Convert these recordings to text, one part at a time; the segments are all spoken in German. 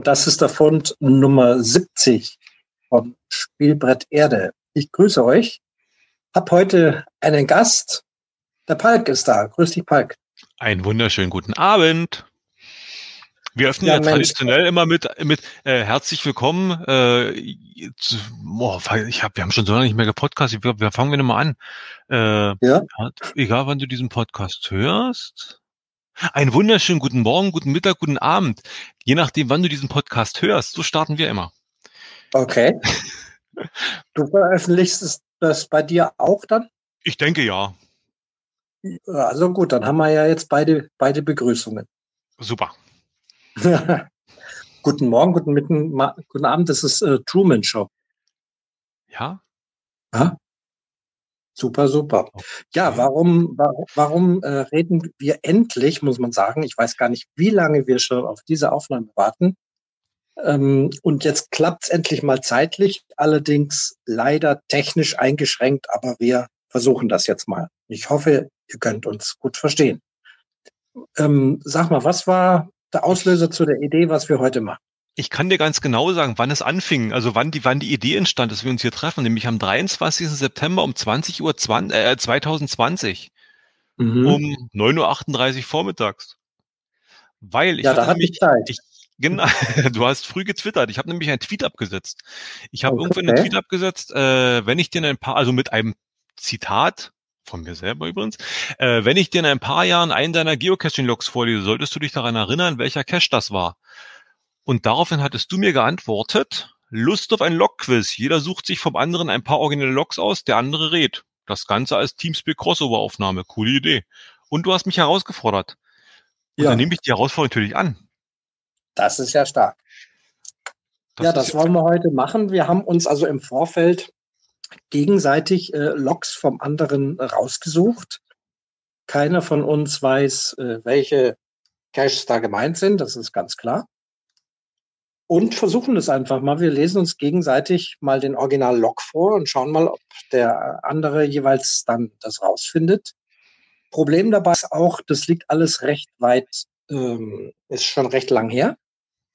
Und das ist der Fund Nummer 70 vom Spielbrett Erde. Ich grüße euch. Hab heute einen Gast. Der Palk ist da. Grüß dich, Palk. Einen wunderschönen guten Abend. Wir öffnen ja, ja traditionell immer mit mit äh, herzlich willkommen. Äh, zu, boah, ich hab, wir haben schon so lange nicht mehr gepodcastet. Wir, wir fangen wir nochmal an. Äh, ja. Egal, wann du diesen Podcast hörst. Einen wunderschönen guten Morgen, guten Mittag, guten Abend. Je nachdem, wann du diesen Podcast hörst, so starten wir immer. Okay. du veröffentlichst das bei dir auch dann? Ich denke ja. Also gut, dann haben wir ja jetzt beide, beide Begrüßungen. Super. guten Morgen, guten, Mitten, guten Abend, das ist äh, Truman Show. Ja? Ja? Super, super. Ja, warum, warum, warum äh, reden wir endlich, muss man sagen, ich weiß gar nicht, wie lange wir schon auf diese Aufnahme warten. Ähm, und jetzt klappt es endlich mal zeitlich, allerdings leider technisch eingeschränkt, aber wir versuchen das jetzt mal. Ich hoffe, ihr könnt uns gut verstehen. Ähm, sag mal, was war der Auslöser zu der Idee, was wir heute machen? Ich kann dir ganz genau sagen, wann es anfing, also wann die, wann die Idee entstand, dass wir uns hier treffen, nämlich am 23. September um 20 Uhr 20, äh, 2020 mhm. um 9.38 Uhr vormittags. Weil ich ja, da hatte ich Zeit. Ich, genau, du hast früh getwittert. Ich habe nämlich einen Tweet abgesetzt. Ich habe okay. irgendwann einen Tweet abgesetzt, äh, wenn ich dir ein paar, also mit einem Zitat von mir selber übrigens. Äh, wenn ich dir in ein paar Jahren einen deiner Geocaching-Logs vorlese, solltest du dich daran erinnern, welcher Cache das war. Und daraufhin hattest du mir geantwortet, Lust auf ein Log-Quiz. Jeder sucht sich vom anderen ein paar originelle Logs aus, der andere redet. Das Ganze als Teamspeak Crossover-Aufnahme. Coole Idee. Und du hast mich herausgefordert. Und ja. dann nehme ich die Herausforderung natürlich an. Das ist ja stark. Das ja, das wollen wir heute machen. Wir haben uns also im Vorfeld gegenseitig äh, Logs vom anderen rausgesucht. Keiner von uns weiß, äh, welche Caches da gemeint sind, das ist ganz klar. Und versuchen es einfach mal. Wir lesen uns gegenseitig mal den Original-Log vor und schauen mal, ob der andere jeweils dann das rausfindet. Problem dabei ist auch, das liegt alles recht weit, ähm, ist schon recht lang her.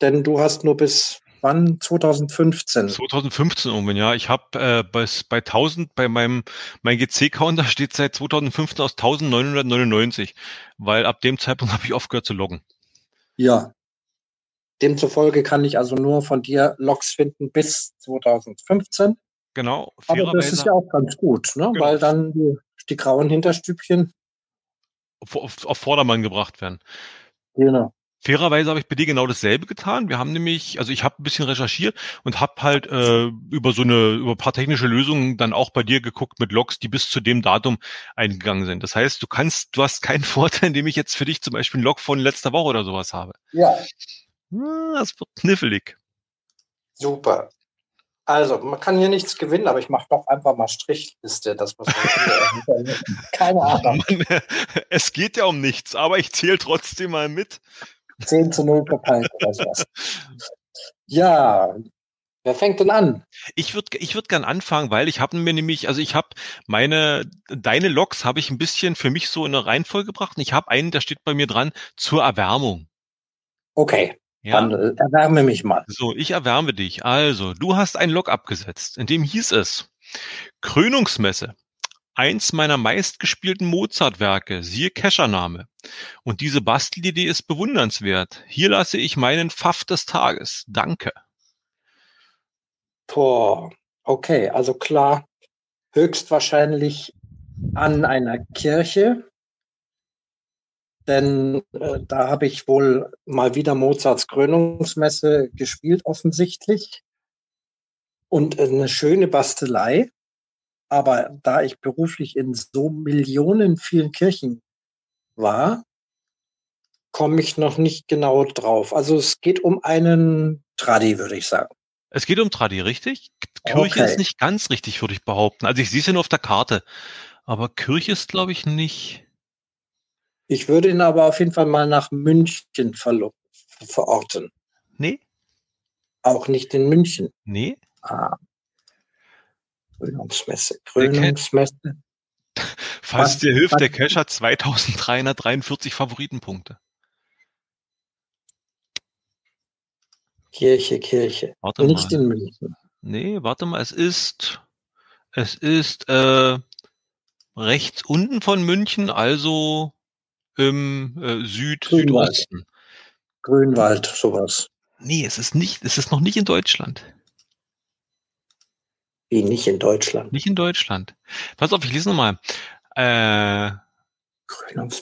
Denn du hast nur bis wann? 2015. 2015 um, ja. Ich habe äh, bei, bei 1000, bei meinem mein GC-Counter steht seit 2015 aus 1999, weil ab dem Zeitpunkt habe ich aufgehört zu loggen. Ja. Demzufolge kann ich also nur von dir Logs finden bis 2015. Genau. Aber das ist ja auch ganz gut, ne? Genau. weil dann die, die grauen Hinterstübchen auf, auf, auf Vordermann gebracht werden. Genau. Fairerweise habe ich bei dir genau dasselbe getan. Wir haben nämlich, also ich habe ein bisschen recherchiert und habe halt äh, über so eine, über ein paar technische Lösungen dann auch bei dir geguckt mit Logs, die bis zu dem Datum eingegangen sind. Das heißt, du kannst, du hast keinen Vorteil, indem ich jetzt für dich zum Beispiel einen Log von letzter Woche oder sowas habe. Ja. Das wird knifflig. Super. Also, man kann hier nichts gewinnen, aber ich mache doch einfach mal Strichliste. Das muss man Keine Ahnung. Mann, es geht ja um nichts, aber ich zähle trotzdem mal mit. 10 zu 0 verpeilt oder sowas. Ja, Wer fängt denn an? Ich würde ich würd gern anfangen, weil ich habe mir nämlich, also ich habe meine, deine Logs habe ich ein bisschen für mich so in eine Reihenfolge gebracht. Und ich habe einen, der steht bei mir dran, zur Erwärmung. Okay, ja. dann äh, erwärme mich mal. So, ich erwärme dich. Also, du hast einen Log abgesetzt, in dem hieß es, Krönungsmesse, eins meiner meistgespielten Mozart-Werke, siehe Kescher-Name. Und diese Bastelidee ist bewundernswert. Hier lasse ich meinen Pfaff des Tages. Danke. Boah, okay, also klar, höchstwahrscheinlich an einer Kirche, denn äh, da habe ich wohl mal wieder Mozarts Krönungsmesse gespielt, offensichtlich. Und eine schöne Bastelei. Aber da ich beruflich in so Millionen vielen Kirchen war, komme ich noch nicht genau drauf. Also es geht um einen Tradi, würde ich sagen. Es geht um Tradi, richtig? Kirche okay. ist nicht ganz richtig, würde ich behaupten. Also ich sehe es ja nur auf der Karte. Aber Kirche ist, glaube ich, nicht. Ich würde ihn aber auf jeden Fall mal nach München verorten. Nee. Auch nicht in München. Nee. Ah. Krönungsmesse. Krönungsmesse. Falls dir hilft, der Cache hat 2343 Favoritenpunkte. Kirche, Kirche. Warte Nicht mal. in München. Nee, warte mal, es ist, es ist äh, rechts unten von München, also im äh, Süd, Grünwald. Südosten. Grünwald, sowas. Nee, es ist nicht, es ist noch nicht in Deutschland. Wie nicht in Deutschland. Nicht in Deutschland. Pass auf, ich lese nochmal. Äh,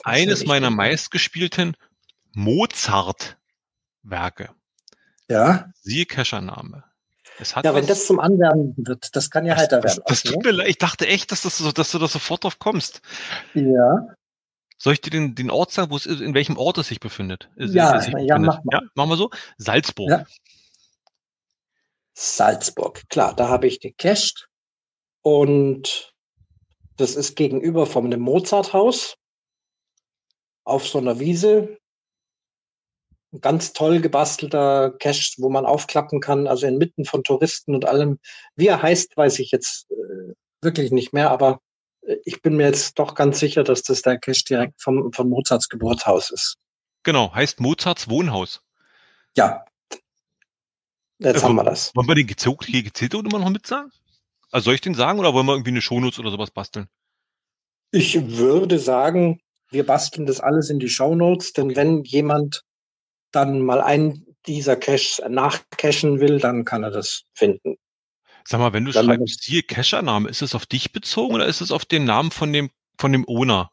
eines meiner meistgespielten Mozart-Werke. Ja, Siehe Kescher-Name. Es hat ja, wenn das zum Anwärmen wird, das kann ja das, heiter das, werden. das tut mir leid. Ich dachte echt, dass, das so, dass du da sofort drauf kommst. ja, Soll ich dir den, den Ort sagen, wo es in welchem Ort es sich befindet? Es- Ja, es sich ja, befindet? mach mal. Ja, machen wir so. Salzburg. Ja. Salzburg. Klar, da habe ich gecached. Und das ist gegenüber vom dem Mozarthaus auf so einer Wiese. Ein ganz toll gebastelter Cache, wo man aufklappen kann, also inmitten von Touristen und allem. Wie er heißt, weiß ich jetzt äh, wirklich nicht mehr, aber ich bin mir jetzt doch ganz sicher, dass das der Cache direkt vom, vom Mozarts Geburtshaus ist. Genau, heißt Mozarts Wohnhaus. Ja. Jetzt Äh, haben wir das. Wollen wir den gezählt, hier gezählt immer noch mit sagen? Also soll ich den sagen oder wollen wir irgendwie eine Shownotes oder sowas basteln? Ich würde sagen, wir basteln das alles in die Shownotes, denn wenn jemand dann mal einen dieser Caches nachcachen will, dann kann er das finden. Sag mal, wenn du Dann- schreibst, siehe Kescher-Name, ist es auf dich bezogen oder ist es auf den Namen von dem, von dem Owner?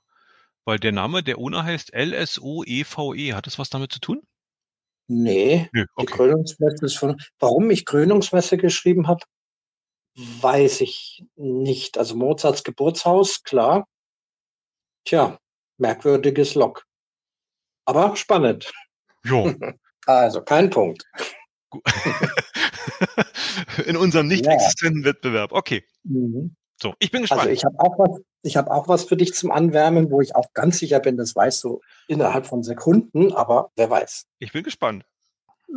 Weil der Name, der Owner heißt LSOEVE. E. Hat das was damit zu tun? Nee, die okay. Krönungsmesse ist von. Warum ich Krönungsmesse geschrieben habe, weiß ich nicht. Also Mozarts Geburtshaus, klar. Tja, merkwürdiges Log. Aber spannend. Jo. Also kein Punkt. In unserem nicht Ja. existenten Wettbewerb. Okay. Mhm. So, ich bin gespannt. Also ich habe auch was, ich habe auch was für dich zum Anwärmen, wo ich auch ganz sicher bin, das weißt du innerhalb von Sekunden, aber wer weiß. ich bin gespannt.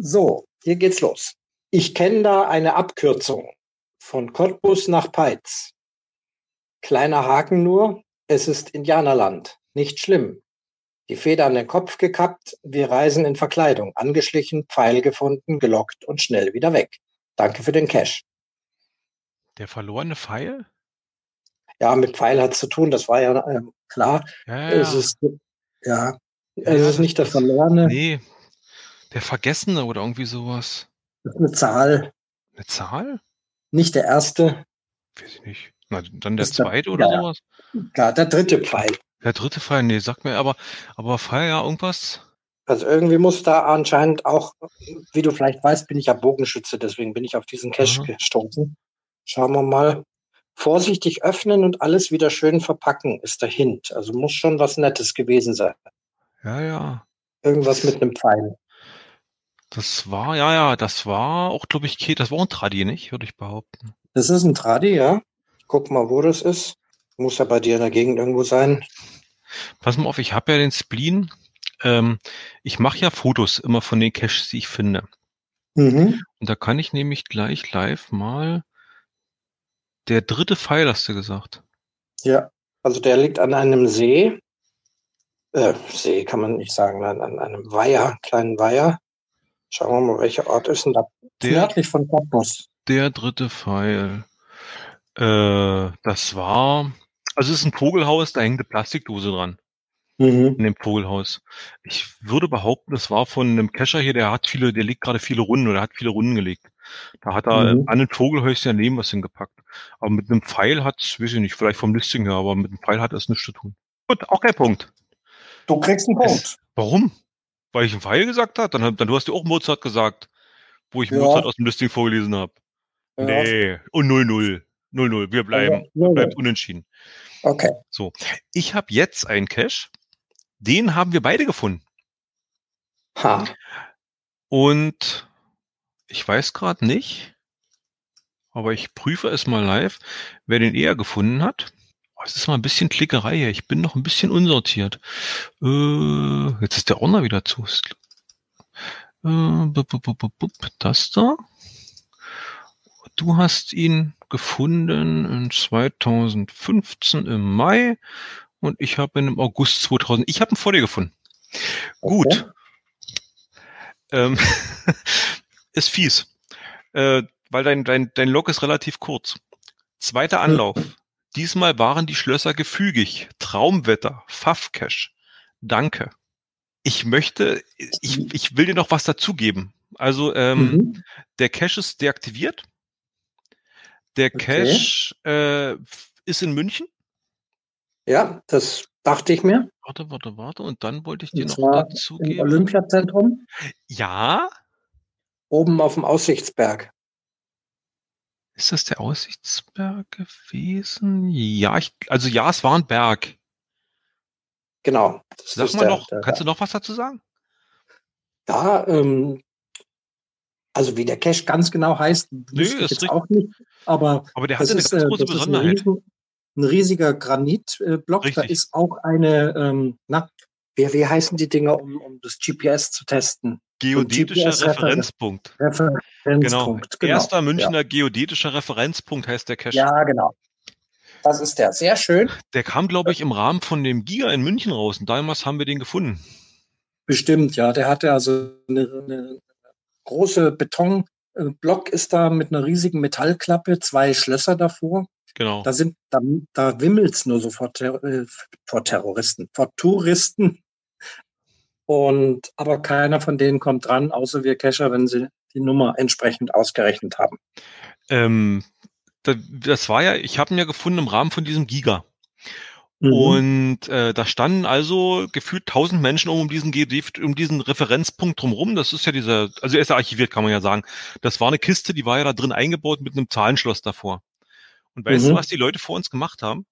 So, hier geht's los. Ich kenne da eine Abkürzung von Cottbus nach Peitz. Kleiner Haken nur, es ist Indianerland. Nicht schlimm. Die Feder an den Kopf gekappt, wir reisen in Verkleidung, angeschlichen, Pfeil gefunden, gelockt und schnell wieder weg. Danke für den Cash. Der verlorene Pfeil? Ja, mit Pfeil hat's zu tun, das war ja ähm, klar. Ja, ja, Es ja. ist, ja, Ja, es ja, ist nicht der Verlorene, Nee. Der Vergessene oder irgendwie sowas. das ist eine Zahl, Eine Zahl? nicht der erste, Weiß ich nicht. Na, dann der Ist der- zweite oder ja, ja. sowas? klar, der dritte Pfeil. Der dritte Pfeil, nee, sag mir, aber, aber Pfeil, ja, irgendwas? Also irgendwie muss da anscheinend auch, wie du vielleicht weißt, bin ich ja Bogenschütze, deswegen bin ich auf diesen Cache Aha. gestoßen. Schauen wir mal. Vorsichtig öffnen und alles wieder schön verpacken, ist der Hint. Also muss schon was Nettes gewesen sein. Ja, ja. Irgendwas mit einem Pfeil. Das war, ja, ja, das war auch, glaube ich, das war ein Tradi, nicht? Würde ich behaupten. Das ist ein Tradi, ja. Guck mal, wo das ist. Muss ja bei dir in der Gegend irgendwo sein. Pass mal auf, ich habe ja den Spleen. Ähm, ich mache ja Fotos immer von den Caches, die ich finde. Mhm. Und da kann ich nämlich gleich live mal der dritte Pfeil, hast du gesagt. Ja, also der liegt an einem See. Äh, See kann man nicht sagen, an, an einem Weiher, kleinen Weiher. Schauen wir mal, welcher Ort ist denn da? Der, Nördlich von Cottbus. der dritte Pfeil. Äh, das war, also es ist ein Vogelhaus, da hängt eine Plastikdose dran. Mhm. in dem Vogelhaus. Ich würde behaupten, das war von einem Kescher hier, der hat viele, der legt gerade viele Runden oder hat viele Runden gelegt. Da hat er Mhm. an ein Vogelhäuschen daneben was hingepackt. Aber mit einem Pfeil hat weiß ich nicht, vielleicht vom Listing her, aber mit einem Pfeil hat das nichts zu tun. Gut, auch kein Punkt. Du kriegst einen Punkt. Es, warum? Weil ich einen Pfeil gesagt habe? Dann, dann du hast ja auch Mozart gesagt, wo ich Ja. Mozart aus dem Listing vorgelesen habe. Ja. Nee, und 0-0. 0-0. Wir bleiben, ja. bleibt unentschieden. Okay. Ich habe jetzt einen Cache, den haben wir beide gefunden. Ha. Und ich weiß gerade nicht, aber ich prüfe es mal live, wer den eher gefunden hat. Oh, Es ist mal ein bisschen Klickerei hier. Ich bin noch ein bisschen unsortiert. Äh, jetzt ist der Ordner wieder zu. Äh, bup, bup, bup, bup, bup, das da. Du hast ihn gefunden in 2015 im Mai und ich habe ihn im August 2000. Ich habe ihn vor dir gefunden. Gut. Okay. Ähm, ist fies, äh, weil dein, dein, dein Log ist relativ kurz. Zweiter Anlauf. Diesmal waren die Schlösser gefügig. Traumwetter, Pfaff-Cache. Danke. Ich möchte, ich, ich will dir noch was dazugeben. Also ähm, mhm. der Cache ist deaktiviert. Der Cache okay. äh, ist in München. Ja, das dachte ich mir. Warte, warte, warte. Und dann wollte ich dir noch dazu geben. Im Olympiazentrum? Ja. Oben auf dem Aussichtsberg. Ist das der Aussichtsberg gewesen? Ja, ich, also ja, es war ein Berg. Genau. Sag mal der, noch, der, kannst du noch was dazu sagen? Ja, ähm, also wie der Cache ganz genau heißt, Nö, ist jetzt richtig. auch nicht. Aber, aber der hat eine ist, ganz äh, große Besonderheit. Ein, ein, riesiger Granitblock. Da ist auch eine, ähm, na, wie, wie heißen die Dinger, um, um das GPS zu testen? Geodätischer GPS Referenzpunkt. Referenzpunkt. Genau. genau. Erster Münchner ja. geodätischer Referenzpunkt heißt der Cache. Ja, genau. Das ist der. Sehr schön. Der kam, glaube ich, im Rahmen von dem Giga in München raus. Und damals haben wir den gefunden. Bestimmt, ja. Der hatte also eine, eine große Betonblock ist da mit einer riesigen Metallklappe, zwei Schlösser davor. Genau. Da sind, da, da wimmelt's nur so vor, Ter äh, vor Terroristen, vor Touristen. Und aber keiner von denen kommt dran, außer wir Cacher, wenn sie die Nummer entsprechend ausgerechnet haben. Ähm, das war ja, ich habe ihn ja gefunden im Rahmen von diesem Giga. Mhm. Und äh, da standen also gefühlt tausend Menschen um diesen um diesen Referenzpunkt drumherum. Das ist ja dieser, also er ist ja archiviert, kann man ja sagen. Das war eine Kiste, die war ja da drin eingebaut mit einem Zahlenschloss davor. Und weißt mhm. du, was die Leute vor uns gemacht haben?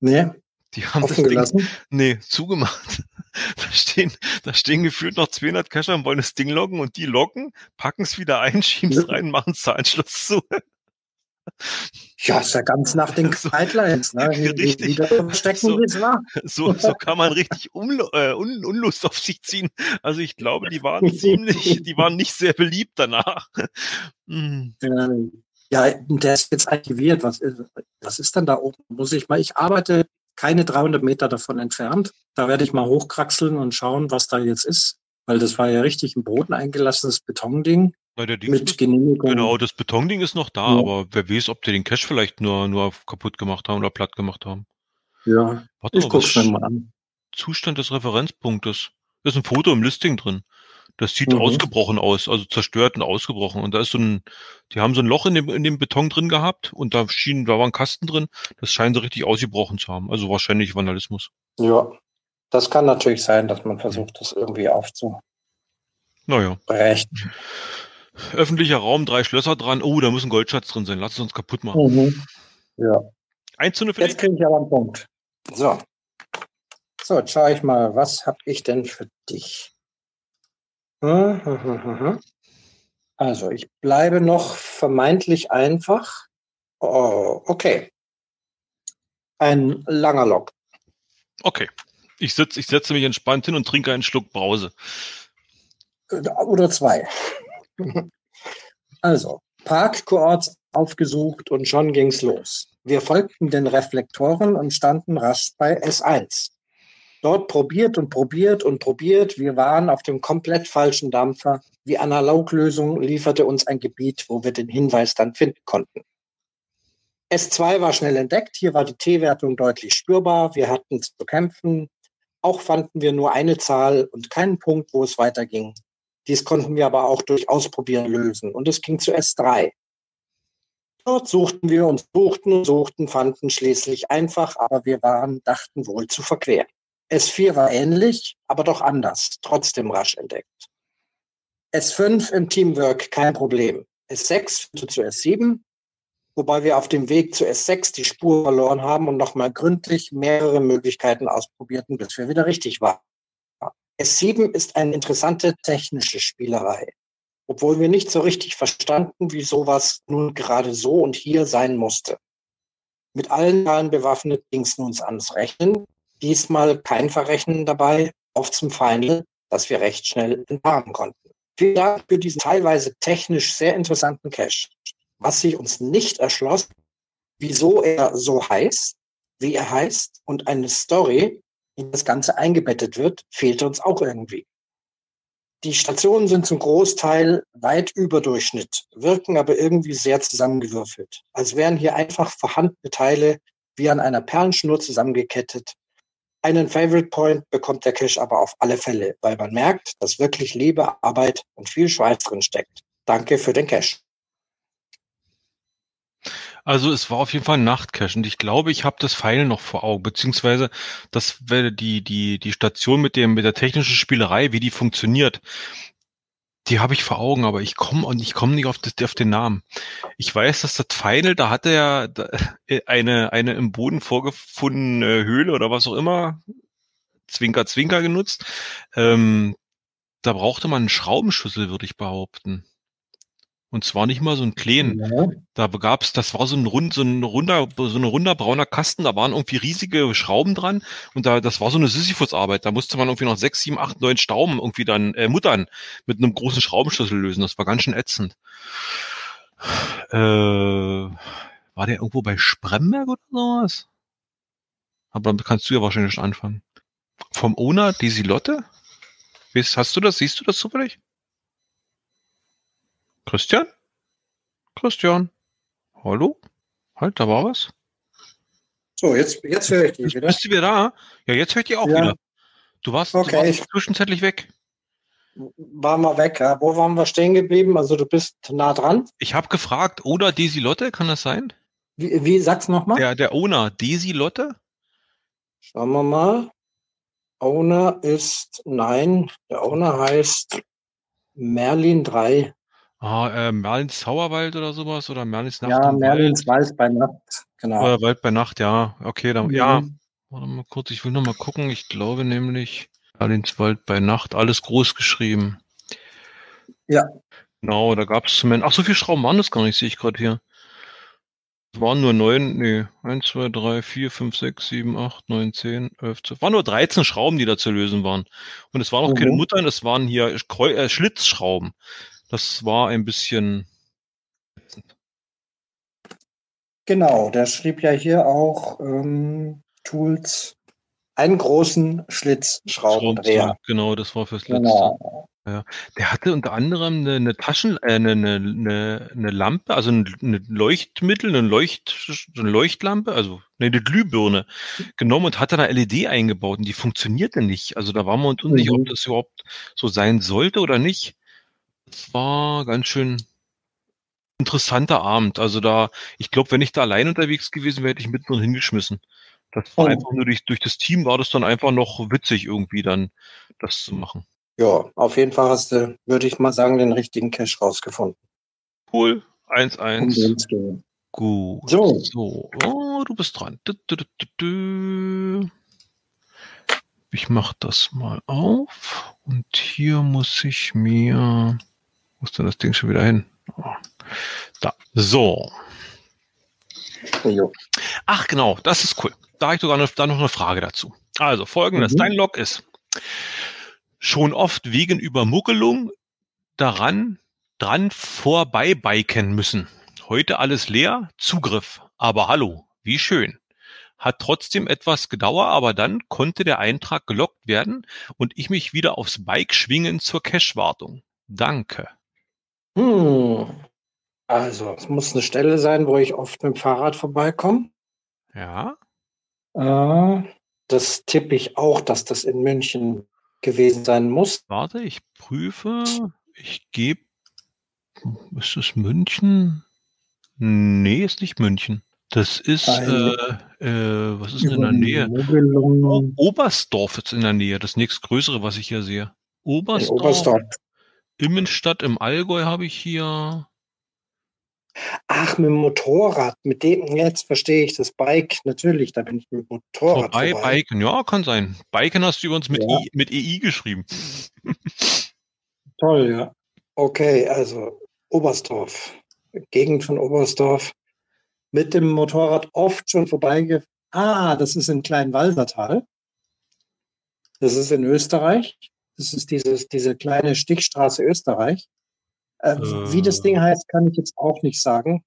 Nee. Die haben das Ding, gelassen? nee, zugemacht. Da stehen, da stehen gefühlt noch 200 Cacher und wollen das Ding loggen und die loggen, packen es wieder ein, schieben es rein, machen Zahlenschloss zu. Ja, ist ja ganz nach den Guidelines. Ne? Richtig. So, so, so, kann man richtig um, äh, Un Unlust auf sich ziehen. Also ich glaube, die waren ziemlich, die waren nicht sehr beliebt danach. Hm. Ja, der ist jetzt aktiviert. Was ist, was ist denn da oben? Muss ich mal, ich arbeite keine 300 Meter davon entfernt. Da werde ich mal hochkraxeln und schauen, was da jetzt ist. Weil das war ja richtig ein Boden eingelassenes Betonding. Na, mit Genehmigung. Genau, das Betonding ist noch da, ja. aber wer weiß, ob die den Cache vielleicht nur, nur kaputt gemacht haben oder platt gemacht haben. Ja, Warte ich guck's mir mal an. Zustand des Referenzpunktes. Da ist ein Foto im Listing drin. Das sieht mhm. ausgebrochen aus, also zerstört und ausgebrochen. Und da ist so ein, die haben so ein Loch in dem, in dem Beton drin gehabt und da schien, da war ein Kasten drin. Das scheint so richtig ausgebrochen zu haben. Also wahrscheinlich Vandalismus. Ja, das kann natürlich sein, dass man versucht, das irgendwie aufzu. Naja. Berechten. Öffentlicher Raum, drei Schlösser dran. Oh, da muss ein Goldschatz drin sein. Lass es uns kaputt machen. Mhm. Ja. Eins zu eine Jetzt kriege ich aber einen Punkt. So. So, jetzt schaue ich mal, was habe ich denn für dich? Hm, hm, hm, also, ich bleibe noch vermeintlich einfach. Oh, okay. Ein langer Log. Okay. Ich, sitz, ich setze mich entspannt hin und trinke einen Schluck Brause. Oder zwei. Also, Parkkoorts aufgesucht und schon ging's los. Wir folgten den Reflektoren und standen rasch bei S1. Dort probiert und probiert und probiert. Wir waren auf dem komplett falschen Dampfer. Die Analoglösung lieferte uns ein Gebiet, wo wir den Hinweis dann finden konnten. S2 war schnell entdeckt. Hier war die T-Wertung deutlich spürbar. Wir hatten zu kämpfen. Auch fanden wir nur eine Zahl und keinen Punkt, wo es weiterging. Dies konnten wir aber auch durch Ausprobieren lösen und es ging zu S3. Dort suchten wir und suchten und suchten, fanden schließlich einfach, aber wir waren, dachten wohl zu verqueren. S4 war ähnlich, aber doch anders, trotzdem rasch entdeckt. S5 im Teamwork kein Problem. S6 führte zu S7, wobei wir auf dem Weg zu S6 die Spur verloren haben und nochmal gründlich mehrere Möglichkeiten ausprobierten, bis wir wieder richtig waren. S7 ist eine interessante technische Spielerei, obwohl wir nicht so richtig verstanden, wie sowas nun gerade so und hier sein musste. Mit allen Zahlen bewaffnet ging es nun ans Rechnen. Diesmal kein Verrechnen dabei, auf zum Final, das wir recht schnell entpaaren konnten. Vielen Dank für diesen teilweise technisch sehr interessanten Cache. Was sich uns nicht erschloss, wieso er so heißt, wie er heißt und eine Story, in das Ganze eingebettet wird, fehlte uns auch irgendwie. die Stationen sind zum Großteil weit über Durchschnitt, wirken aber irgendwie sehr zusammengewürfelt, als wären hier einfach vorhandene Teile wie an einer Perlenschnur zusammengekettet. Einen Favorite Point bekommt der Cache aber auf alle Fälle, weil man merkt, dass wirklich Liebe, Arbeit und viel Schweiß drin steckt. Danke für den Cache. Also es war auf jeden Fall ein Nachtcache und ich glaube, ich habe das Pfeil noch vor Augen, beziehungsweise das wäre die, die, die Station mit dem, mit der technischen Spielerei, wie die funktioniert. Die habe ich vor Augen, aber ich komme und ich komme nicht auf, das, auf den Namen. Ich weiß, dass das Final, da hatte er äh, eine, eine im Boden vorgefundene Höhle oder was auch immer, Zwinker, Zwinker genutzt. Ähm, da brauchte man einen Schraubenschlüssel, würde ich behaupten. Und zwar nicht mal so ein kleinen. Ja. Da gab's, das war so ein rund, so ein runder, so ein runder brauner Kasten, da waren irgendwie riesige Schrauben dran und da, das war so eine Sisyphus-Arbeit. Da musste man irgendwie noch sechs, sieben, acht, neun Stauben irgendwie dann, äh, Muttern mit einem großen Schraubenschlüssel lösen. Das war ganz schön ätzend. Äh, war der irgendwo bei Spremberg oder sowas? Aber damit kannst du ja wahrscheinlich schon anfangen. Vom Owner Desilotte? Hast du das? Siehst du das zufällig? Christian? Christian? Hallo? Halt, da war was. So, jetzt, jetzt höre ich dich wieder. Bist du wieder da? Ja, jetzt höre ich dich auch ja. wieder. Du warst, okay. du warst zwischenzeitlich weg. Waren wir weg. Ja. Wo waren wir stehen geblieben? Also du bist nah dran. Ich habe gefragt, oder Desi Lotte, kann das sein? Wie, wie sag's nochmal? Der, der Owner, Desi Lotte? Schauen wir mal. Owner ist, nein, der Owner heißt Merlin 3. Ah, äh, Merlins Zauberwald oder sowas oder Merlins Nacht Ja, Merlins Wald. Wald bei Nacht, genau. Oder Wald bei Nacht, ja. Okay, dann, mhm. ja. Warte mal kurz, ich will noch mal gucken. Ich glaube nämlich Merlins Wald bei Nacht, alles groß geschrieben. Ja. Genau, da gab es zumindest, ach, so viele Schrauben waren das gar nicht, sehe ich gerade hier. Es waren nur neun, nee, eins, zwei, drei, vier, fünf, sechs, sieben, acht, neun, zehn, elf, zwölf. Waren nur 13 Schrauben, die da zu lösen waren. Und es waren auch mhm. keine Muttern, es waren hier äh, Schlitzschrauben. Das war ein bisschen. Genau, der schrieb ja hier auch ähm, Tools, einen großen Schlitzschraubendreher. Genau, das war fürs letzte. Genau. Ja. Der hatte unter anderem eine, eine Taschen, äh, eine, eine, eine Lampe, also ein, eine Leuchtmittel, eine, Leucht, eine Leuchtlampe, also eine Glühbirne genommen und hat da eine LED eingebaut und die funktionierte nicht. Also da waren wir uns unsicher, mhm. ob das überhaupt so sein sollte oder nicht. Es war ganz schön interessanter Abend. Also da, ich glaube, wenn ich da allein unterwegs gewesen wäre, hätte ich mitten und hingeschmissen. Das war oh. einfach nur durch, durch das Team war das dann einfach noch witzig irgendwie dann, das zu machen. Ja, auf jeden Fall hast du, würde ich mal sagen, den richtigen Cash rausgefunden. Cool. 1-1. Um Gut. So. so. Oh, du bist dran. Du, du, du, ich mache das mal auf und hier muss ich mir wo ist denn das Ding schon wieder hin? Da. So. Ach genau, das ist cool. Da habe ich sogar noch, da noch eine Frage dazu. Also folgendes, mhm. dein Log ist schon oft wegen Übermuckelung daran dran vorbei biken müssen. Heute alles leer, Zugriff. Aber hallo, wie schön. Hat trotzdem etwas gedauert, aber dann konnte der Eintrag gelockt werden und ich mich wieder aufs Bike schwingen zur Cache-Wartung. Danke. Hm. Also, es muss eine Stelle sein, wo ich oft mit dem Fahrrad vorbeikomme. Ja. Äh, das tippe ich auch, dass das in München gewesen sein muss. Warte, ich prüfe. Ich gebe. Ist das München? Nee, ist nicht München. Das ist, äh, äh, was ist denn in der Nähe? O Oberstdorf ist in der Nähe, das nächstgrößere, was ich hier sehe. Oberstdorf. Oberstdorf. Immenstadt im Allgäu habe ich hier. Ach, mit dem Motorrad, mit dem, jetzt verstehe ich das Bike, natürlich, da bin ich mit dem Motorrad. Vorbei, vorbei. Biken, ja, kann sein. Biken hast du übrigens mit, ja. I, mit EI geschrieben. Toll, ja. Okay, also Oberstdorf, Gegend von Oberstdorf, mit dem Motorrad oft schon vorbeigefahren. Ah, das ist in Kleinwalsertal. Das ist in Österreich. Das ist dieses, diese kleine Stichstraße Österreich. Äh, äh, wie das Ding äh. heißt, kann ich jetzt auch nicht sagen.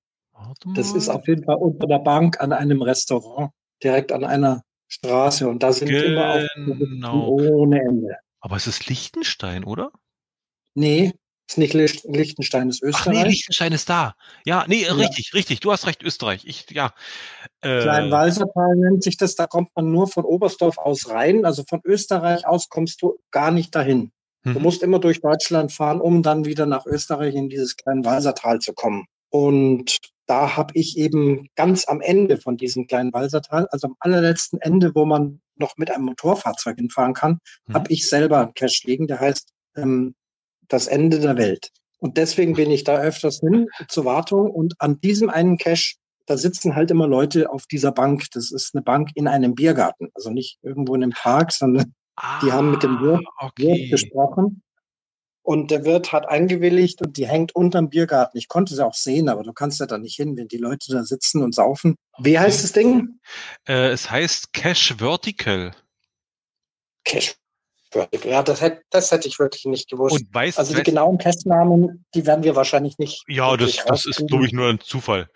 Das ist auf jeden Fall unter der Bank an einem Restaurant, direkt an einer Straße. Und da sind genau. immer auch ohne Ende. Aber es ist Liechtenstein, oder? Nee, ist nicht Liechtenstein, ist Österreich. Ach nee, Liechtenstein ist da. Ja, nee, ja. richtig, richtig. Du hast recht, Österreich. Ich, ja. Äh, Kleinwalsertal nennt sich das, da kommt man nur von Oberstdorf aus rein. Also von Österreich aus kommst du gar nicht dahin. Mhm. Du musst immer durch Deutschland fahren, um dann wieder nach Österreich in dieses Kleinwalsertal zu kommen. Und da habe ich eben ganz am Ende von diesem kleinen Walsertal, also am allerletzten Ende, wo man noch mit einem Motorfahrzeug hinfahren kann, mhm. habe ich selber einen Cache liegen, der heißt ähm, das Ende der Welt. Und deswegen bin ich da öfters hin zur Wartung. Und an diesem einen Cache, da sitzen halt immer Leute auf dieser Bank. Das ist eine Bank in einem Biergarten. Also nicht irgendwo in einem Park, sondern ah, die haben mit dem Wirt, ah, okay. gesprochen. Und der Wirt hat eingewilligt und die hängt unterm Biergarten. Ich konnte sie auch sehen, aber du kannst ja da nicht hin, wenn die Leute da sitzen und saufen. Wie heißt das Ding? Äh, es heißt Cash Vertical. Cash Vertical. Ja, das hätte, das hätte ich wirklich nicht gewusst. Und weißt, also die weißt, genauen Testnamen, die werden wir wahrscheinlich nicht. Ja, das, das ist, glaube ich, nur ein Zufall.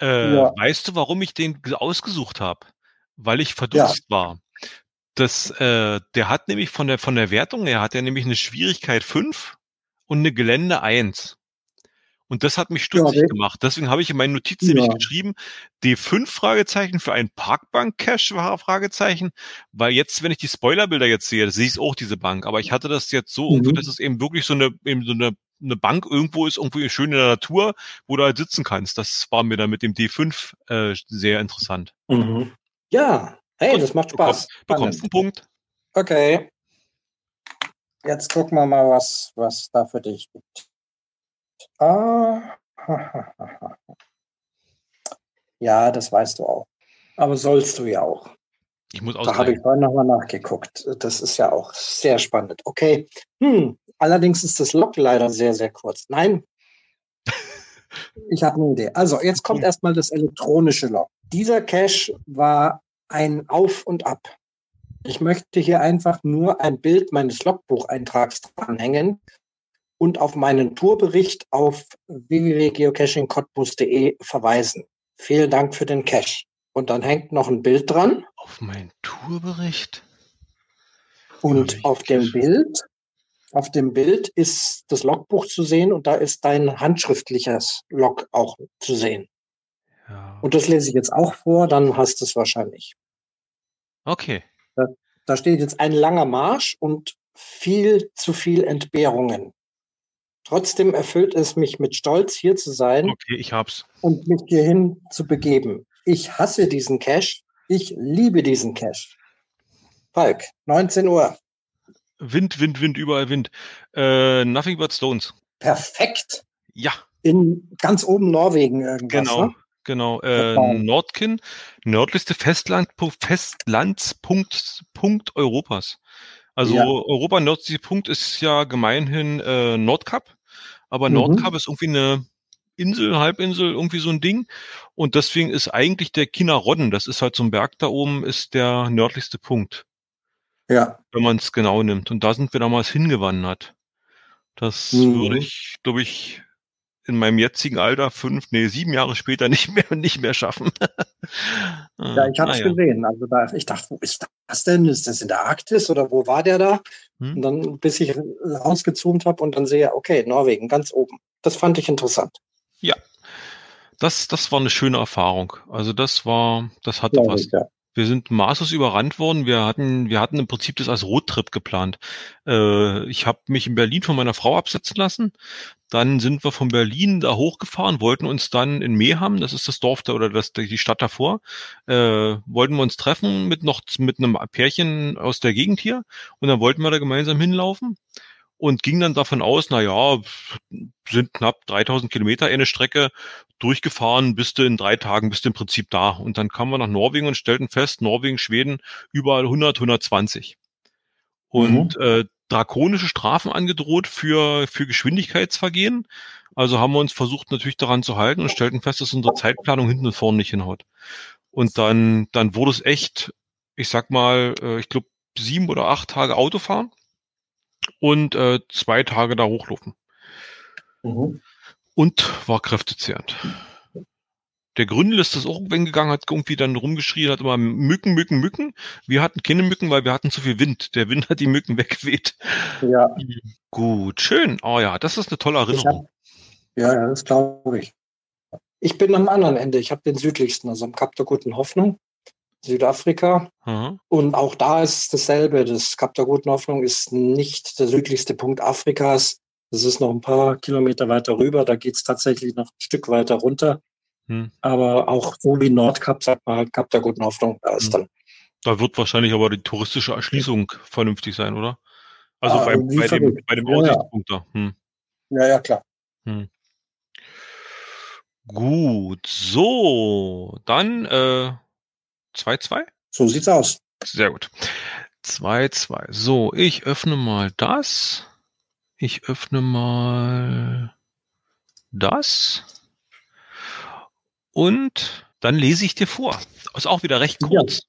Äh, ja. Weißt du, warum ich den ausgesucht habe? Weil ich verdutzt ja. war. Das, äh, der hat nämlich von der, von der Wertung her hat er nämlich eine Schwierigkeit 5 und eine Gelände 1. Und das hat mich stutzig ja, gemacht. Deswegen habe ich in meinen Notizen ja. nämlich geschrieben, D5 Fragezeichen für ein Parkbank-Cache Fragezeichen, weil jetzt, wenn ich die Spoilerbilder jetzt sehe, sehe ich auch diese Bank, aber ich hatte das jetzt so mhm. dass es eben wirklich so eine, eben so eine, eine Bank irgendwo ist, irgendwie schön in der Natur, wo du halt sitzen kannst. Das war mir dann mit dem D5 äh, sehr interessant. Mhm. Ja, Hey, Gut, das macht Spaß. Du bekommst einen Punkt. Okay. Jetzt gucken wir mal, was, was da für dich gibt. Ah. Ja, das weißt du auch. Aber sollst du ja auch. Ich muss Da habe ich vorhin nochmal nachgeguckt. Das ist ja auch sehr spannend. Okay. Hm. Allerdings ist das Log leider sehr, sehr kurz. Nein. ich habe eine Idee. Also, jetzt kommt erstmal das elektronische Log. Dieser Cache war ein Auf und Ab. Ich möchte hier einfach nur ein Bild meines Logbucheintrags dranhängen und auf meinen Tourbericht auf www.geocachingcottbus.de verweisen. Vielen Dank für den Cache. Und dann hängt noch ein Bild dran. Auf meinen Tourbericht? Und auf dem Bild, auf dem Bild ist das Logbuch zu sehen und da ist dein handschriftliches Log auch zu sehen. Ja. Und das lese ich jetzt auch vor, dann hast du es wahrscheinlich. Okay. Da, da steht jetzt ein langer Marsch und viel zu viel Entbehrungen. Trotzdem erfüllt es mich mit Stolz, hier zu sein. Okay, ich hab's. Und mich hierhin zu begeben. Ich hasse diesen Cash. Ich liebe diesen Cash. Falk, 19 Uhr. Wind, Wind, Wind, überall Wind. Äh, nothing but Stones. Perfekt. Ja. In ganz oben Norwegen irgendwas. Genau. Ne? Genau, äh, Nordkin, nördlichste Festland, Festlandspunkt Punkt Europas. Also ja. Europa nördlichste Punkt ist ja gemeinhin äh, Nordkap, aber mhm. Nordkap ist irgendwie eine Insel, Halbinsel, irgendwie so ein Ding. Und deswegen ist eigentlich der Kinnarodden, das ist halt so ein Berg da oben, ist der nördlichste Punkt. Ja. Wenn man es genau nimmt. Und da sind wir damals hingewandert. Das mhm. würde ich, glaube ich, in meinem jetzigen Alter fünf, nee, sieben Jahre später nicht mehr, nicht mehr schaffen. ja, ich habe es ah, ja. gesehen. Also da, ich dachte, wo ist das denn? Ist das in der Arktis oder wo war der da? Hm? Und dann, bis ich rausgezoomt habe und dann sehe, okay, Norwegen, ganz oben. Das fand ich interessant. Ja. Das, das war eine schöne Erfahrung. Also das war, das hatte ja, was. Ja. Wir sind maßlos überrannt worden. Wir hatten, wir hatten im Prinzip das als Roadtrip geplant. Äh, ich habe mich in Berlin von meiner Frau absetzen lassen. Dann sind wir von Berlin da hochgefahren, wollten uns dann in Meham, das ist das Dorf da oder das, die Stadt davor, äh, wollten wir uns treffen mit noch mit einem Pärchen aus der Gegend hier und dann wollten wir da gemeinsam hinlaufen und ging dann davon aus, na ja, sind knapp 3000 Kilometer eine Strecke durchgefahren, bist du in drei Tagen, bist du im Prinzip da. Und dann kamen wir nach Norwegen und stellten fest, Norwegen, Schweden, überall 100, 120. Und mhm. äh, drakonische Strafen angedroht für, für Geschwindigkeitsvergehen. Also haben wir uns versucht natürlich daran zu halten und stellten fest, dass unsere Zeitplanung hinten und vorne nicht hinhaut. Und dann, dann wurde es echt, ich sag mal, äh, ich glaube, sieben oder acht Tage Autofahren und äh, zwei Tage da hochlaufen. Mhm. Und war kräftezehrend. Der Gründel ist das auch irgendwann gegangen, hat irgendwie dann rumgeschrien, hat immer Mücken, Mücken, Mücken. Wir hatten keine Mücken, weil wir hatten zu viel Wind. Der Wind hat die Mücken weggeweht. Ja. Gut, schön. Oh ja, das ist eine tolle Erinnerung. Hab, ja, ja, das glaube ich. Ich bin am anderen Ende. Ich habe den südlichsten, also am Kap der Guten Hoffnung, Südafrika. Mhm. Und auch da ist dasselbe. Das Kap der Guten Hoffnung ist nicht der südlichste Punkt Afrikas. Das ist noch ein paar Kilometer weiter rüber. Da geht es tatsächlich noch ein Stück weiter runter. Hm. Aber auch so wie Nordkap, sagt man halt Kap der guten Hoffnung, da ist hm. dann. Da wird wahrscheinlich aber die touristische Erschließung vernünftig sein, oder? Also ah, bei, bei, dem, bei dem Aussichtspunkt ja. da. Hm. Ja, ja, klar. Hm. Gut, so, dann 2-2? Äh, so sieht's aus. Sehr gut. 2-2. So, ich öffne mal das. Ich öffne mal das. Und dann lese ich dir vor. Ist auch wieder recht kurz.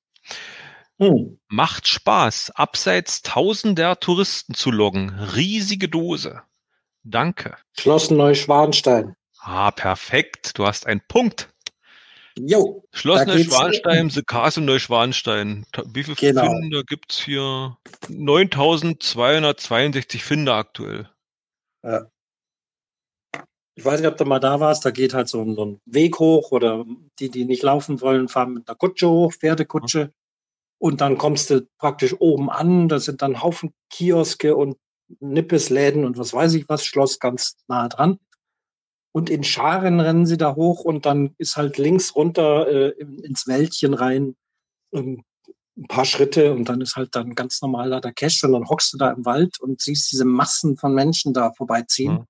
Ja. Hm. Macht Spaß, abseits tausender Touristen zu loggen. Riesige Dose. Danke. Schloss Neuschwanstein. Ah, perfekt. Du hast einen Punkt. Jo. Schloss Neuschwanstein, The Castle Neuschwanstein. Wie viele genau. Finder gibt's hier? 9262 Finder aktuell. Ja ich weiß nicht, ob du mal da warst, da geht halt so ein, so ein Weg hoch oder die, die nicht laufen wollen, fahren mit einer Kutsche hoch, Pferdekutsche. Mhm. Und dann kommst du praktisch oben an, da sind dann Haufen Kioske und Nippesläden und was weiß ich was, Schloss ganz nah dran. Und in Scharen rennen sie da hoch und dann ist halt links runter äh, ins Wäldchen rein ähm, ein paar Schritte und dann ist halt dann ganz normal da der Cache und dann hockst du da im Wald und siehst diese Massen von Menschen da vorbeiziehen. Mhm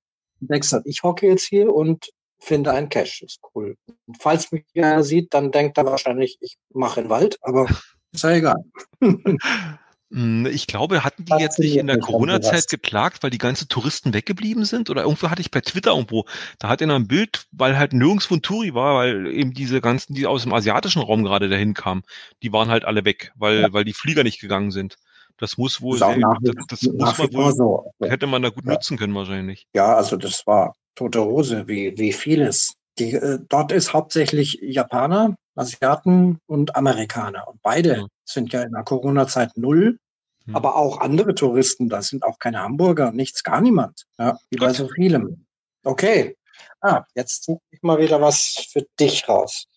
denkst halt, ich hocke jetzt hier und finde einen Cache. Ist cool. Und falls mich einer sieht, dann denkt er wahrscheinlich, ich mache den Wald, aber ist ja egal. Hm, ich glaube, hatten die jetzt nicht in der Corona-Zeit geklagt, weil die ganzen Touristen weggeblieben sind? Oder irgendwo hatte ich bei Twitter irgendwo, da hat einer ein Bild, weil halt nirgendwo ein Touri war, weil eben diese ganzen, die aus dem asiatischen Raum gerade dahin kamen, die waren halt alle weg, weil, ja. weil die Flieger nicht gegangen sind. Das muss wohl, das, sehr, das, das muss man wohl, so. hätte man da gut ja. nutzen können wahrscheinlich. Ja, also das war tote Hose, wie, wie vieles. Die, äh, dort ist hauptsächlich Japaner, Asiaten und Amerikaner. Und beide ja. sind ja in der Corona-Zeit null. Hm. Aber auch andere Touristen, da sind auch keine Hamburger, nichts, gar niemand. Ja, wie bei so vielem. Okay. Ah, jetzt suche ich mal wieder was für dich raus.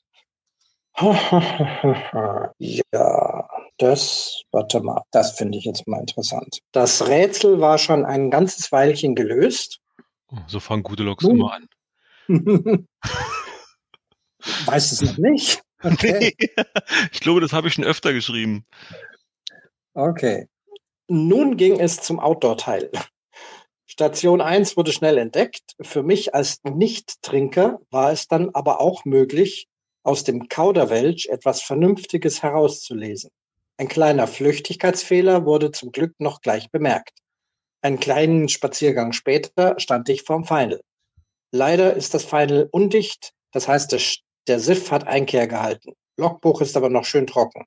ja, das, warte mal, das finde ich jetzt mal interessant. Das Rätsel war schon ein ganzes Weilchen gelöst. Oh, so fangen gute Loks immer an. weißt du es noch nicht? Okay. ich glaube, das habe ich schon öfter geschrieben. Okay. Nun ging es zum Outdoor-Teil. Station 1 wurde schnell entdeckt. Für mich als Nicht-Trinker war es dann aber auch möglich, aus dem Kauderwelsch etwas Vernünftiges herauszulesen. Ein kleiner Flüchtigkeitsfehler wurde zum Glück noch gleich bemerkt. Einen kleinen Spaziergang später stand ich vorm Final. Leider ist das Final undicht, das heißt, der, Siff hat Einkehr gehalten. Logbuch ist aber noch schön trocken.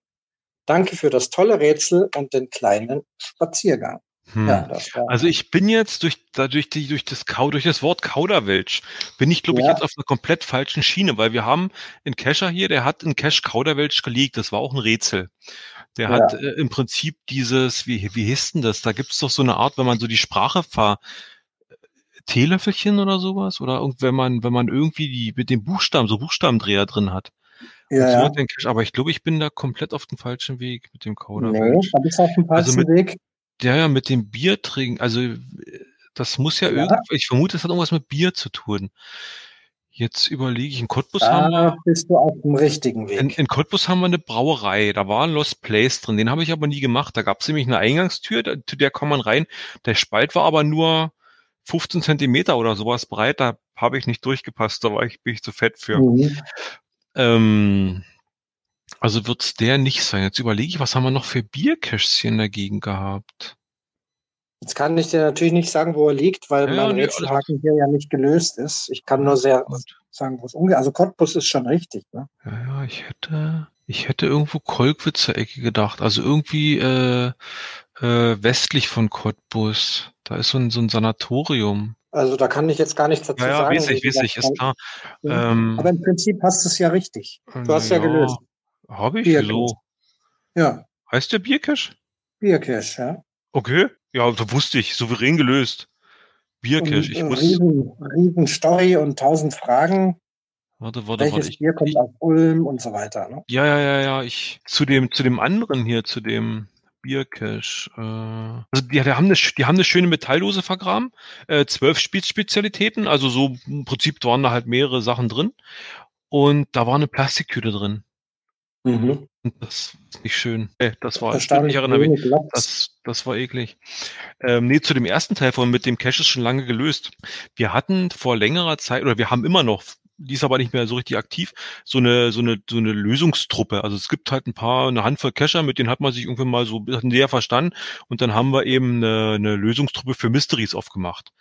Danke für das tolle Rätsel und den kleinen Spaziergang. Hm. Ja, also ich bin jetzt durch, dadurch die, durch das Kau, durch das Wort Kauderwelsch, bin ich, glaube ja. ich, jetzt auf einer komplett falschen Schiene, weil wir haben einen Cacher hier, der hat einen Cache Kauderwelsch gelegt, das war auch ein Rätsel. Der ja. hat äh, im Prinzip dieses, wie, wie hieß denn das? Da gibt es doch so eine Art, wenn man so die Sprache ver Teelöffelchen oder sowas? Oder wenn man, wenn man irgendwie die mit dem Buchstaben, so Buchstabendreher drin hat. Ja, so ja. Ich, aber ich glaube, ich bin da komplett auf dem falschen Weg mit dem Kauderwelsch. Nee, ich auf dem falschen also mit, Weg. Ja, ja, mit dem Bier trinken. Also das muss ja, ja. irgendwie, ich vermute, es hat irgendwas mit Bier zu tun. Jetzt überlege ich, in Cottbus da haben wir. bist du auf dem richtigen Weg. In, in Cottbus haben wir eine Brauerei, da war ein Lost Place drin, den habe ich aber nie gemacht. Da gab es nämlich eine Eingangstür, da, zu der kann man rein. Der Spalt war aber nur 15 Zentimeter oder sowas breit, da habe ich nicht durchgepasst, da war ich, bin ich zu fett für. Mhm. Ähm, also wird's der nicht sein. Jetzt überlege ich, was haben wir noch für Bierkästchen dagegen gehabt? Jetzt kann ich dir natürlich nicht sagen, wo er liegt, weil ja, mein nee, Rätselhaken hier ja nicht gelöst ist. Ich kann nur sehr gut. sagen, wo es umgeht. Also Cottbus ist schon richtig. Ne? Ja, ja, ich hätte, ich hätte irgendwo Kolkwitzer Ecke gedacht. Also irgendwie äh, äh, westlich von Cottbus. Da ist so ein, so ein Sanatorium. Also da kann ich jetzt gar nichts dazu ja, ja, sagen. Weiß ich, weiß ich, ist klar. Ähm, Aber im Prinzip hast du es ja richtig. Du hast ja, ja gelöst. Habe ich? Wieso? Ja. Heißt der Biercash? Biercash, ja. Okay, ja, da wusste ich, souverän gelöst. Biercash, ich muss. Riesen, riesen Story und tausend Fragen. Warte, warte, Welches warte. Ich, Bier kommt ich, aus Ulm und so weiter. Ne? Ja, ja, ja, ja. Ich zu dem, zu dem anderen hier, zu dem Biercash. Äh, also die, die, haben eine, die haben eine schöne Metalldose vergraben. Äh, zwölf Spezialitäten, also so im Prinzip waren da halt mehrere Sachen drin. Und da war eine Plastiktüte drin. Mhm. Das ist nicht schön. Äh, das war, ich erinnere mich, das, das war eklig. Ähm, nee, zu dem ersten Teil von mit dem Cache ist schon lange gelöst. Wir hatten vor längerer Zeit, oder wir haben immer noch, die ist aber nicht mehr so richtig aktiv, so eine, so eine, so eine Lösungstruppe. Also es gibt halt ein paar, eine Handvoll Cacher, mit denen hat man sich irgendwann mal so näher verstanden und dann haben wir eben eine, eine Lösungstruppe für Mysteries aufgemacht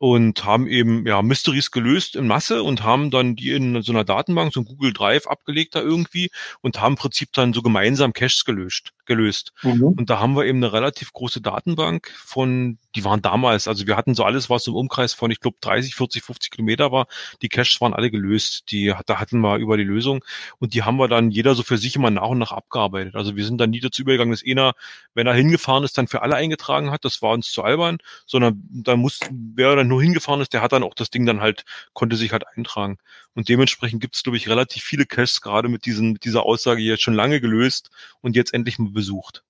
und haben eben ja Mysteries gelöst in Masse und haben dann die in so einer Datenbank, so ein Google Drive abgelegt da irgendwie und haben im Prinzip dann so gemeinsam Caches gelöst gelöst. Mhm. Und da haben wir eben eine relativ große Datenbank von, die waren damals, also wir hatten so alles, was im Umkreis von, ich glaube, 30, 40, 50 Kilometer war. Die Caches waren alle gelöst. Die, da hatten wir über die Lösung und die haben wir dann jeder so für sich immer nach und nach abgearbeitet. Also wir sind dann nie dazu übergegangen, dass einer, wenn er hingefahren ist, dann für alle eingetragen hat. Das war uns zu albern, sondern da muss, wer dann nur hingefahren ist, der hat dann auch das Ding dann halt, konnte sich halt eintragen. Und dementsprechend gibt es, glaube ich, relativ viele Caches, gerade mit, diesen, mit dieser Aussage jetzt schon lange gelöst und jetzt endlich mal besucht.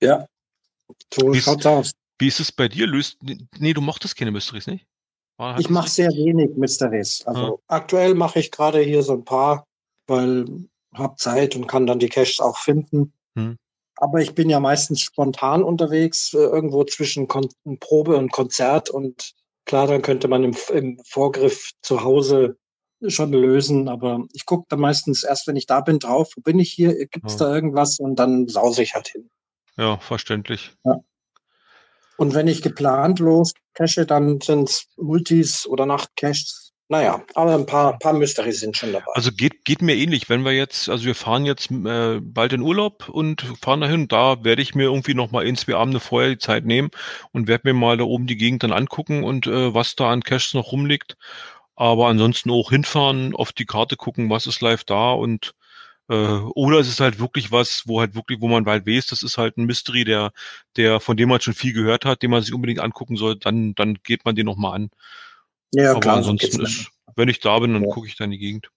Ja, so wie schaut's ist, aus. Wie ist es bei dir? Löst, nee, du mochtest keine Mysteries, nicht? War, ich mache sehr wenig Mysteries. Also ah. aktuell mache ich gerade hier so ein paar, weil habe Zeit und kann dann die Caches auch finden. Hm. Aber ich bin ja meistens spontan unterwegs, äh, irgendwo zwischen Kon Probe und Konzert. Und klar, dann könnte man im, im Vorgriff zu Hause schon lösen, aber ich gucke dann meistens erst, wenn ich da bin, drauf, wo bin ich hier, gibt es ja. da irgendwas und dann sause ich halt hin. Ja, verständlich. Ja. Und wenn ich geplant los cache, dann sind es Multis oder Nachtcaches. Naja, aber ein paar, paar Mysteries sind schon dabei. Also geht, geht mir ähnlich, wenn wir jetzt, also wir fahren jetzt äh, bald in Urlaub und fahren dahin, da werde ich mir irgendwie noch mal ein, zwei Abende vorher die Zeit nehmen und werde mir mal da oben die Gegend dann angucken und äh, was da an Caches noch rumliegt aber ansonsten auch hinfahren, auf die Karte gucken, was ist live da und äh, oder es ist halt wirklich was, wo halt wirklich, wo man bald weiß, das ist halt ein Mystery, der, der, von dem man schon viel gehört hat, den man sich unbedingt angucken soll, dann, dann geht man den nochmal an. Ja, Aber klar, ansonsten ist, wenn ich da bin, dann ja. gucke ich da in die Gegend.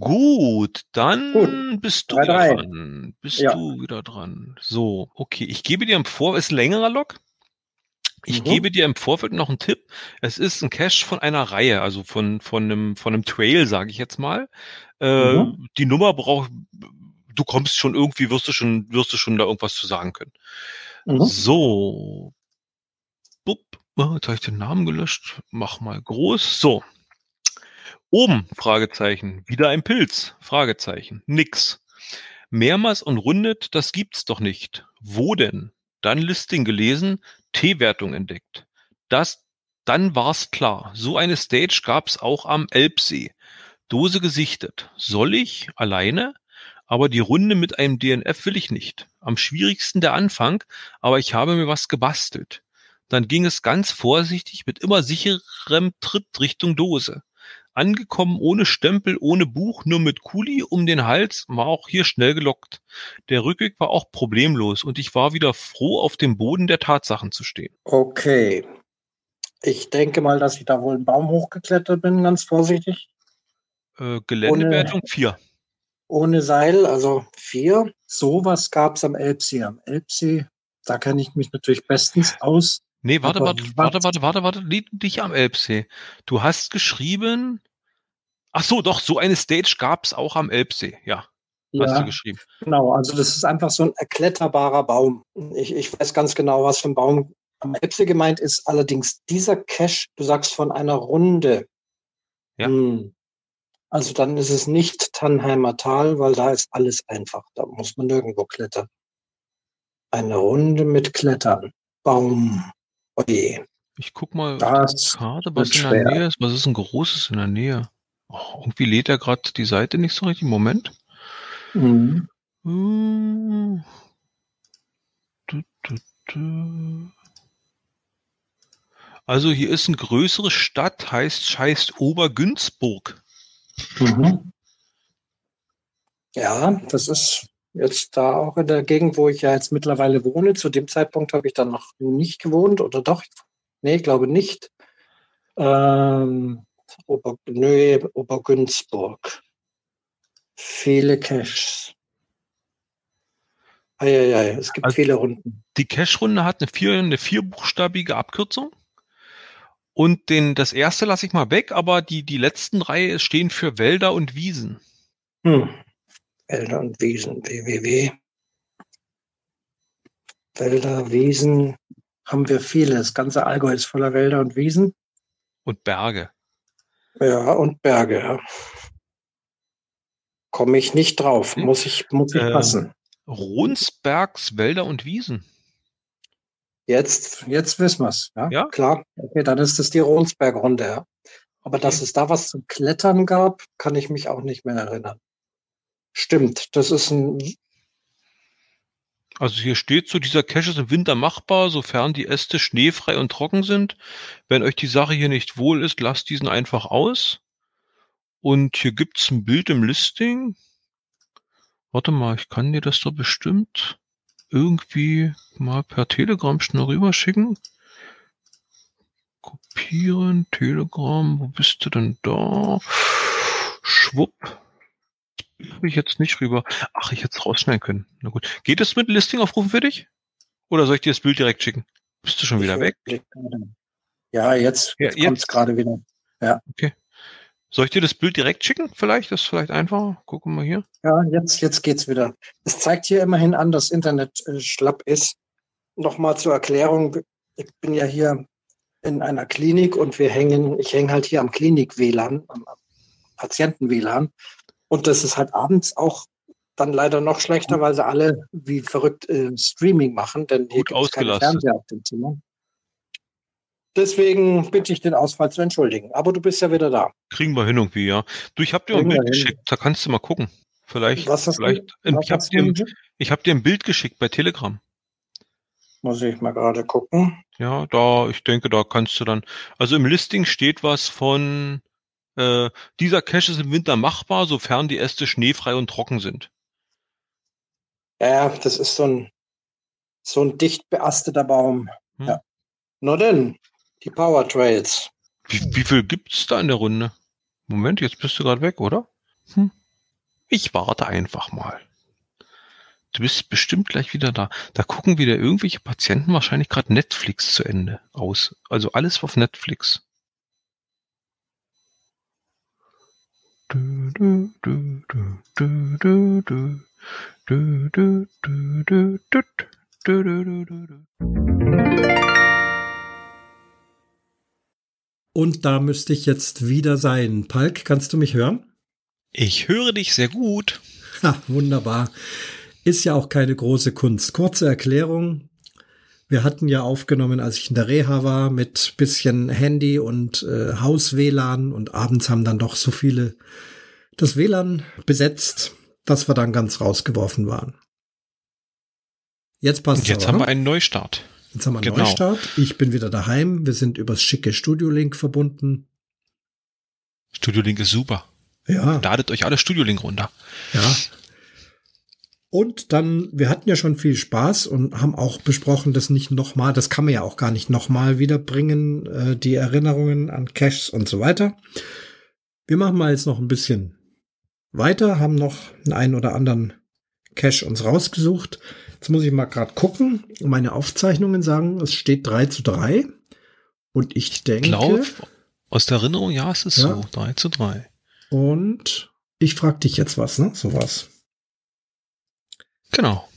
Gut, dann Gut. bist du 3, wieder 3. dran. Bist ja. du wieder dran. So, okay. Ich gebe dir im Vor, ist ein längerer Log. Ich mhm. gebe dir im Vorfeld noch einen Tipp. Es ist ein Cache von einer Reihe, also von, von einem, von einem Trail, sage ich jetzt mal. Äh, mhm. Die Nummer braucht, du kommst schon irgendwie, wirst du schon, wirst du schon da irgendwas zu sagen können. Mhm. So. Bup. Oh, jetzt habe ich den Namen gelöscht. Mach mal groß. So. Oben, Fragezeichen. Wieder ein Pilz. Fragezeichen. Nix. Mehrmals und rundet, das gibt's doch nicht. Wo denn? Dann Listing gelesen, T-Wertung entdeckt. Das, dann war's klar. So eine Stage gab's auch am Elbsee. Dose gesichtet. Soll ich? Alleine? Aber die Runde mit einem DNF will ich nicht. Am schwierigsten der Anfang, aber ich habe mir was gebastelt. Dann ging es ganz vorsichtig mit immer sicherem Tritt Richtung Dose. Angekommen ohne Stempel, ohne Buch, nur mit Kuli um den Hals, war auch hier schnell gelockt. Der Rückweg war auch problemlos und ich war wieder froh, auf dem Boden der Tatsachen zu stehen. Okay. Ich denke mal, dass ich da wohl einen Baum hochgeklettert bin, ganz vorsichtig. Äh, Geländewertung 4. Ohne Seil, also 4. Sowas gab es am Elbsee. Am Elbsee, da kenne ich mich natürlich bestens aus. Nee, warte, warte, warte, warte, warte, warte, nicht am Elbsee. Du hast geschrieben, ach so, doch, so eine Stage gab es auch am Elbsee, ja. Hast ja, du geschrieben. Genau, also das ist einfach so ein erkletterbarer Baum. Ich, ich weiß ganz genau, was für ein Baum am Elbsee gemeint ist. Allerdings dieser Cache, du sagst von einer Runde. Ja. Hm. Also dann ist es nicht Tannheimer Tal, weil da ist alles einfach. Da muss man nirgendwo klettern. Eine Runde mit Klettern. Baum. Oje. Ich guck mal das Karte, was in der Nähe ist. Was ist ein großes in der Nähe? Oh, irgendwie lädt er gerade die Seite nicht so richtig. Moment. Mhm. Du, du, du. Also hier ist eine größere Stadt, heißt, heißt Obergünzburg. Mhm. Ja, das ist jetzt da auch in der Gegend, wo ich ja jetzt mittlerweile wohne. Zu dem Zeitpunkt habe ich dann noch nicht gewohnt oder doch? Nee, ich glaube nicht. Ähm, Ober, nö, Obergünzburg. Viele Caches. Eieiei, es gibt also viele Runden. Die Cache-Runde hat eine, vier, eine vierbuchstabige Abkürzung. Und den, das erste lasse ich mal weg, aber die, die letzten drei stehen für Wälder und Wiesen. Hm. Wälder und Wiesen, www. Wälder, Wiesen haben wir viele. Das ganze Allgäu ist voller Wälder und Wiesen. Und Berge. Ja, und Berge, ja. Komme ich nicht drauf. Hm. Muss ich, muss ich äh, passen. Ronsbergs Wälder und Wiesen. Jetzt, jetzt wissen wir es. Ja? ja, klar. Okay, dann ist es die Ronsberg-Runde, ja. Aber dass es da was zum Klettern gab, kann ich mich auch nicht mehr erinnern. Stimmt, das ist ein. Also hier steht so, dieser Cache ist im Winter machbar, sofern die Äste schneefrei und trocken sind. Wenn euch die Sache hier nicht wohl ist, lasst diesen einfach aus. Und hier gibt's ein Bild im Listing. Warte mal, ich kann dir das doch bestimmt irgendwie mal per Telegram schnell rüberschicken. Kopieren, Telegram, wo bist du denn da? Schwupp. Habe ich jetzt nicht rüber. Ach, ich hätte es rausschneiden können. Na gut. Geht es mit Listing aufrufen für dich? Oder soll ich dir das Bild direkt schicken? Bist du schon wieder weg? Ja, jetzt, jetzt, ja, kommt es gerade wieder. Ja. Okay. Soll ich dir das Bild direkt schicken? Vielleicht, das ist vielleicht einfacher. Gucken wir hier. Ja, jetzt, jetzt geht's wieder. Es zeigt hier immerhin an, dass Internet äh, schlapp ist. Nochmal zur Erklärung. Ich bin ja hier in einer Klinik und wir hängen, ich hänge halt hier am Klinik-WLAN, am Patienten-WLAN. Und das ist halt abends auch dann leider noch schlechter, weil sie alle wie verrückt äh, Streaming machen, denn hier gibt es keinen Fernseher auf dem Zimmer. Deswegen bitte ich den Ausfall zu entschuldigen. Aber du bist ja wieder da. Kriegen wir hin irgendwie, ja. Du, ich habe dir ein Bild geschickt, da kannst du mal gucken. Vielleicht, was hast vielleicht. Du, ich habe dir, ich hab dir ein Bild geschickt bei Telegram. Muss ich mal gerade gucken. Ja, da, ich denke, da kannst du dann. Also im Listing steht was von äh, dieser Cache ist im Winter machbar, sofern die Äste schneefrei und trocken sind. Ja, das ist so ein so ein dicht beasteter Baum. Hm. Ja. Na denn, die Power Trails. Wie, wie viel gibt's da in der Runde? Moment, jetzt bist du gerade weg, oder? Hm. Ich warte einfach mal. Du bist bestimmt gleich wieder da. Da gucken wieder irgendwelche Patienten wahrscheinlich gerade Netflix zu Ende aus. Also alles auf Netflix. Du, du, du, du, du, du, du. Du, du, du, du, du, du, du, du, du. Und da müsste ich jetzt wieder sein. Palk, kannst du mich hören? Ich höre dich sehr gut. Ha, wunderbar. Ist ja auch keine große Kunst. Kurze Erklärung. Wir hatten ja aufgenommen, als ich in der Reha war, mit bisschen Handy und äh, Haus-WLAN und abends haben dann doch so viele das WLAN besetzt, dass wir dann ganz rausgeworfen waren. Jetzt passt es. Jetzt aber, haben wir einen Neustart. Jetzt haben wir einen genau. Neustart. Ich bin wieder daheim. Wir sind übers schicke Studio Link verbunden. Studio Link ist super. Ja. Ladet euch alle Studio Link runter. Ja. Und dann, wir hatten ja schon viel Spaß und haben auch besprochen, das nicht nochmal, das kann man ja auch gar nicht nochmal wiederbringen, äh, die Erinnerungen an Caches und so weiter. Wir machen mal jetzt noch ein bisschen weiter, haben noch einen oder anderen Cache uns rausgesucht. Jetzt muss ich mal gerade gucken. Meine Aufzeichnungen sagen, es steht 3 zu 3. Und ich denke. Ich glaube, aus der Erinnerung, ja, es ist ja. so. 3 zu 3. Und ich frage dich jetzt was, ne? Sowas. Genau.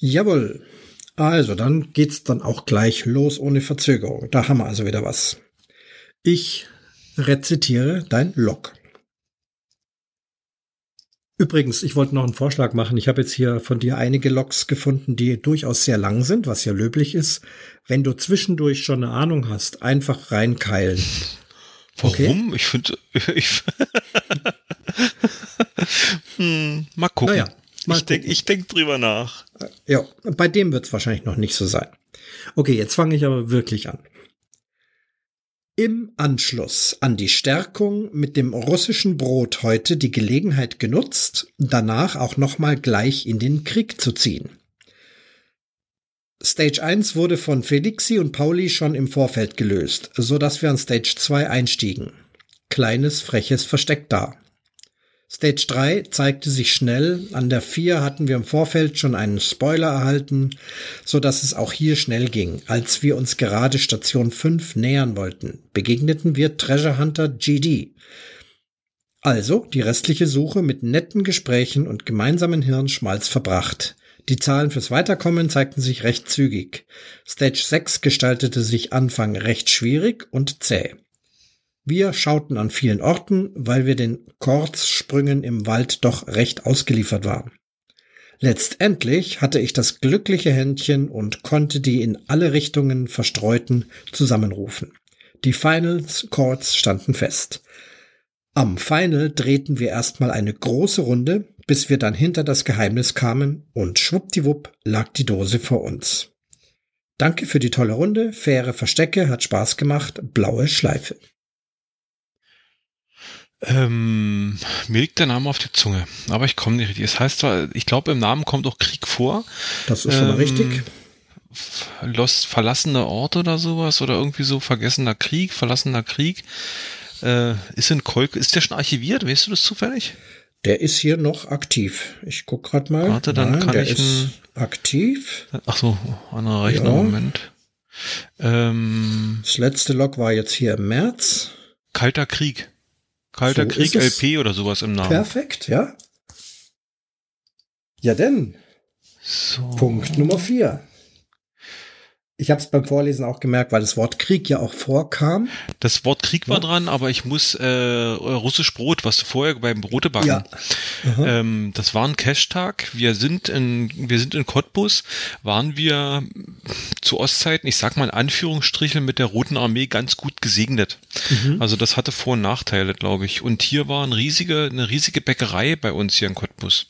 Jawohl. Also, dann geht's dann auch gleich los ohne Verzögerung. Da haben wir also wieder was. Ich rezitiere dein Log. Übrigens, ich wollte noch einen Vorschlag machen. Ich habe jetzt hier von dir einige Logs gefunden, die durchaus sehr lang sind, was ja löblich ist. Wenn du zwischendurch schon eine Ahnung hast, einfach reinkeilen. Warum? Okay? Ich finde, ich hm, mal gucken. Naja, mal ich denke denk drüber nach. Ja, bei dem wird es wahrscheinlich noch nicht so sein. Okay, jetzt fange ich aber wirklich an. Im Anschluss an die Stärkung mit dem russischen Brot heute die Gelegenheit genutzt, danach auch nochmal gleich in den Krieg zu ziehen. Stage 1 wurde von Felixi und Pauli schon im Vorfeld gelöst, so dass wir an Stage 2 einstiegen. Kleines freches Versteck da. Stage 3 zeigte sich schnell, an der 4 hatten wir im Vorfeld schon einen Spoiler erhalten, so dass es auch hier schnell ging. Als wir uns gerade Station 5 nähern wollten, begegneten wir Treasure Hunter GD. Also die restliche Suche mit netten Gesprächen und gemeinsamen Hirnschmalz verbracht. Die Zahlen fürs Weiterkommen zeigten sich recht zügig. Stage 6 gestaltete sich Anfang recht schwierig und zäh. Wir schauten an vielen Orten, weil wir den Kurzsprüngen im Wald doch recht ausgeliefert waren. Letztendlich hatte ich das glückliche Händchen und konnte die in alle Richtungen verstreuten zusammenrufen. Die Finals Chords standen fest. Am Final drehten wir erstmal eine große Runde, bis wir dann hinter das Geheimnis kamen und schwuppdiwupp lag die Dose vor uns. Danke für die tolle Runde, faire Verstecke, hat Spaß gemacht, blaue Schleife. Ähm, mir liegt der Name auf der Zunge, aber ich komme nicht richtig. Es heißt zwar, ich glaube, im Namen kommt auch Krieg vor. Das ist ähm, schon mal richtig. Lost, verlassener Ort oder sowas oder irgendwie so vergessener Krieg, verlassener Krieg. Äh, ist in Kolk, ist der schon archiviert? Weißt du das zufällig? Der ist hier noch aktiv. Ich guck grad mal. Warte, dann Nein, kann der ich ist aktiv. Ach so, anderer Rechner, ja. Moment. Ähm, das letzte Log war jetzt hier im März. Kalter Krieg. Kalter so Krieg LP oder sowas im Namen. Perfekt, ja. Ja denn. So. Punkt Nummer vier. Ich habe es beim Vorlesen auch gemerkt, weil das Wort Krieg ja auch vorkam. Das Wort Krieg war ja. dran, aber ich muss äh, russisch Brot, was du vorher beim Brotebacken. Ja. Ähm, das war ein Cash-Tag. Wir sind in wir sind in Cottbus, waren wir zu Ostzeiten, ich sag mal in Anführungsstrichen mit der Roten Armee ganz gut gesegnet. Mhm. Also das hatte Vor- und Nachteile, glaube ich. Und hier war eine riesige eine riesige Bäckerei bei uns hier in Cottbus.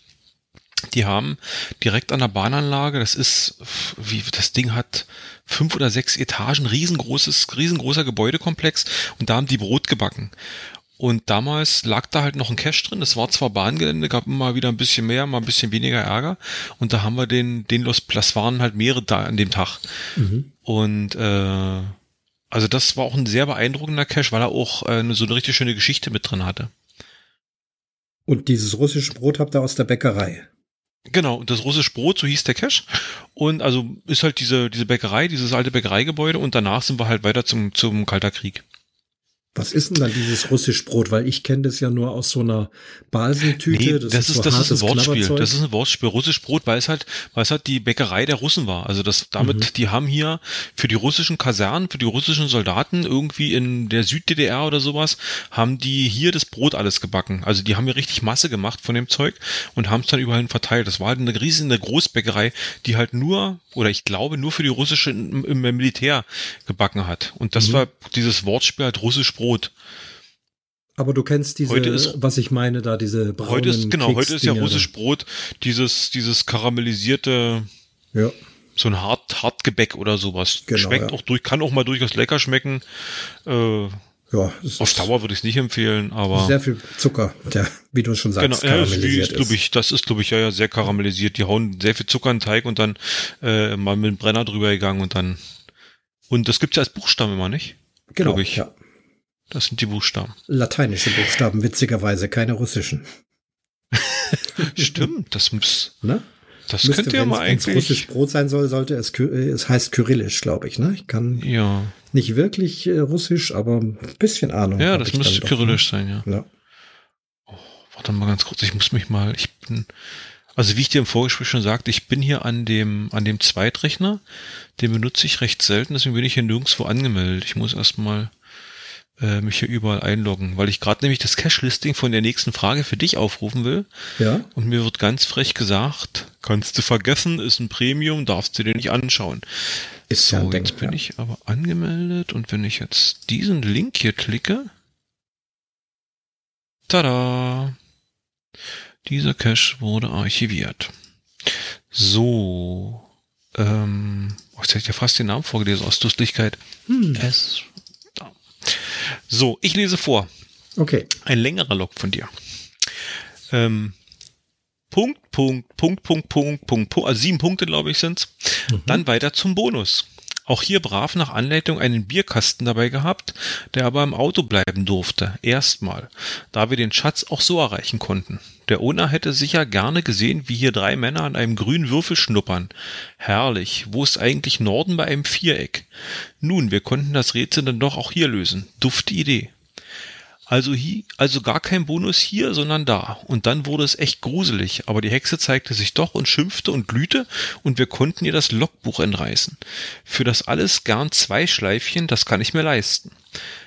Die haben direkt an der Bahnanlage, das ist, wie das Ding hat fünf oder sechs Etagen, riesengroßes, riesengroßer Gebäudekomplex und da haben die Brot gebacken. Und damals lag da halt noch ein Cash drin. Das war zwar Bahngelände, gab immer wieder ein bisschen mehr, mal ein bisschen weniger Ärger. Und da haben wir den, den Los, das waren halt mehrere da an dem Tag. Mhm. Und äh, also das war auch ein sehr beeindruckender Cash, weil er auch äh, so eine richtig schöne Geschichte mit drin hatte. Und dieses russische Brot habt ihr aus der Bäckerei? Genau, das russische Brot, so hieß der Cache. Und also ist halt diese, diese Bäckerei, dieses alte Bäckereigebäude und danach sind wir halt weiter zum, zum Kalter Krieg. Was ist denn dann dieses russisch Brot? Weil ich kenne das ja nur aus so einer Basentüte. Nee, das, das, ist, so das ist ein Wortspiel. Das ist ein Wortspiel. Russisch Brot, weil es halt, weil es halt die Bäckerei der Russen war. Also das, damit, mhm. die haben hier für die russischen Kasernen, für die russischen Soldaten irgendwie in der Süd-DDR oder sowas, haben die hier das Brot alles gebacken. Also die haben hier richtig Masse gemacht von dem Zeug und haben es dann überall verteilt. Das war halt eine riesige Großbäckerei, die halt nur, oder ich glaube, nur für die russische im, im Militär gebacken hat. Und das mhm. war dieses Wortspiel halt russisch Brot rot. Aber du kennst diese, heute ist, was ich meine, da diese braunen Heute ist, genau, heute ist ja russisch Brot, dieses, dieses karamellisierte, ja. so ein hart, Hartgebäck oder sowas. Genau, Schmeckt ja. auch durch, kann auch mal durchaus lecker schmecken. Äh, ja, auf Dauer würde ich es nicht empfehlen, aber. Sehr viel Zucker, der, wie du schon sagst, genau, karamellisiert ja, ist, ist. Ich, das ist, glaube ich, ja, ja, sehr karamellisiert. Die hauen sehr viel Zucker in den Teig und dann äh, mal mit dem Brenner drüber gegangen und dann. Und das gibt's ja als Buchstaben immer, nicht? Genau, ich. ja. Das sind die Buchstaben. Lateinische Buchstaben, witzigerweise, keine russischen. Stimmt, das muss. Ne? Das Müsste, könnte ja mal eigentlich. Wenn es russisch Brot sein soll, sollte es, es heißt Kyrillisch, glaube ich, ne? Ich kann ja. nicht wirklich äh, russisch, aber ein bisschen Ahnung. Ja, das müsste Kyrillisch doch, ne? sein, ja. ja. Oh, warte mal ganz kurz, ich muss mich mal, ich bin, also wie ich dir im Vorgespräch schon sagte, ich bin hier an dem, an dem Zweitrechner, den benutze ich recht selten, deswegen bin ich hier nirgendwo angemeldet. Ich muss erstmal äh, mich hier überall einloggen, weil ich gerade nämlich das Cache-Listing von der nächsten Frage für dich aufrufen will. Ja. Und mir wird ganz frech gesagt, kannst du vergessen, ist ein Premium, darfst du dir nicht anschauen. Ist so, ja Ding, jetzt bin ich aber angemeldet und wenn ich jetzt diesen Link hier klicke, tada! Dieser Cache wurde archiviert. So, ähm, oh, jetzt hätte ich ja fast den Namen vorgelesen aus Dustlichkeit. Hm. So, ich lese vor. Okay. Ein längerer Log von dir. Ähm, Punkt, Punkt, Punkt, Punkt, Punkt, Punkt, Punkt, also sieben Punkte, glaube ich, sind's. Mhm. Dann weiter zum Bonus. Auch hier brav nach Anleitung einen Bierkasten dabei gehabt, der aber im Auto bleiben durfte. Erstmal. Da wir den Schatz auch so erreichen konnten. Der Owner hätte sicher gerne gesehen, wie hier drei Männer an einem grünen Würfel schnuppern. Herrlich. Wo ist eigentlich Norden bei einem Viereck? Nun, wir konnten das Rätsel dann doch auch hier lösen. Dufte Idee. Also hier, also gar kein Bonus hier, sondern da. Und dann wurde es echt gruselig, aber die Hexe zeigte sich doch und schimpfte und glühte und wir konnten ihr das Logbuch entreißen. Für das alles gern zwei Schleifchen, das kann ich mir leisten.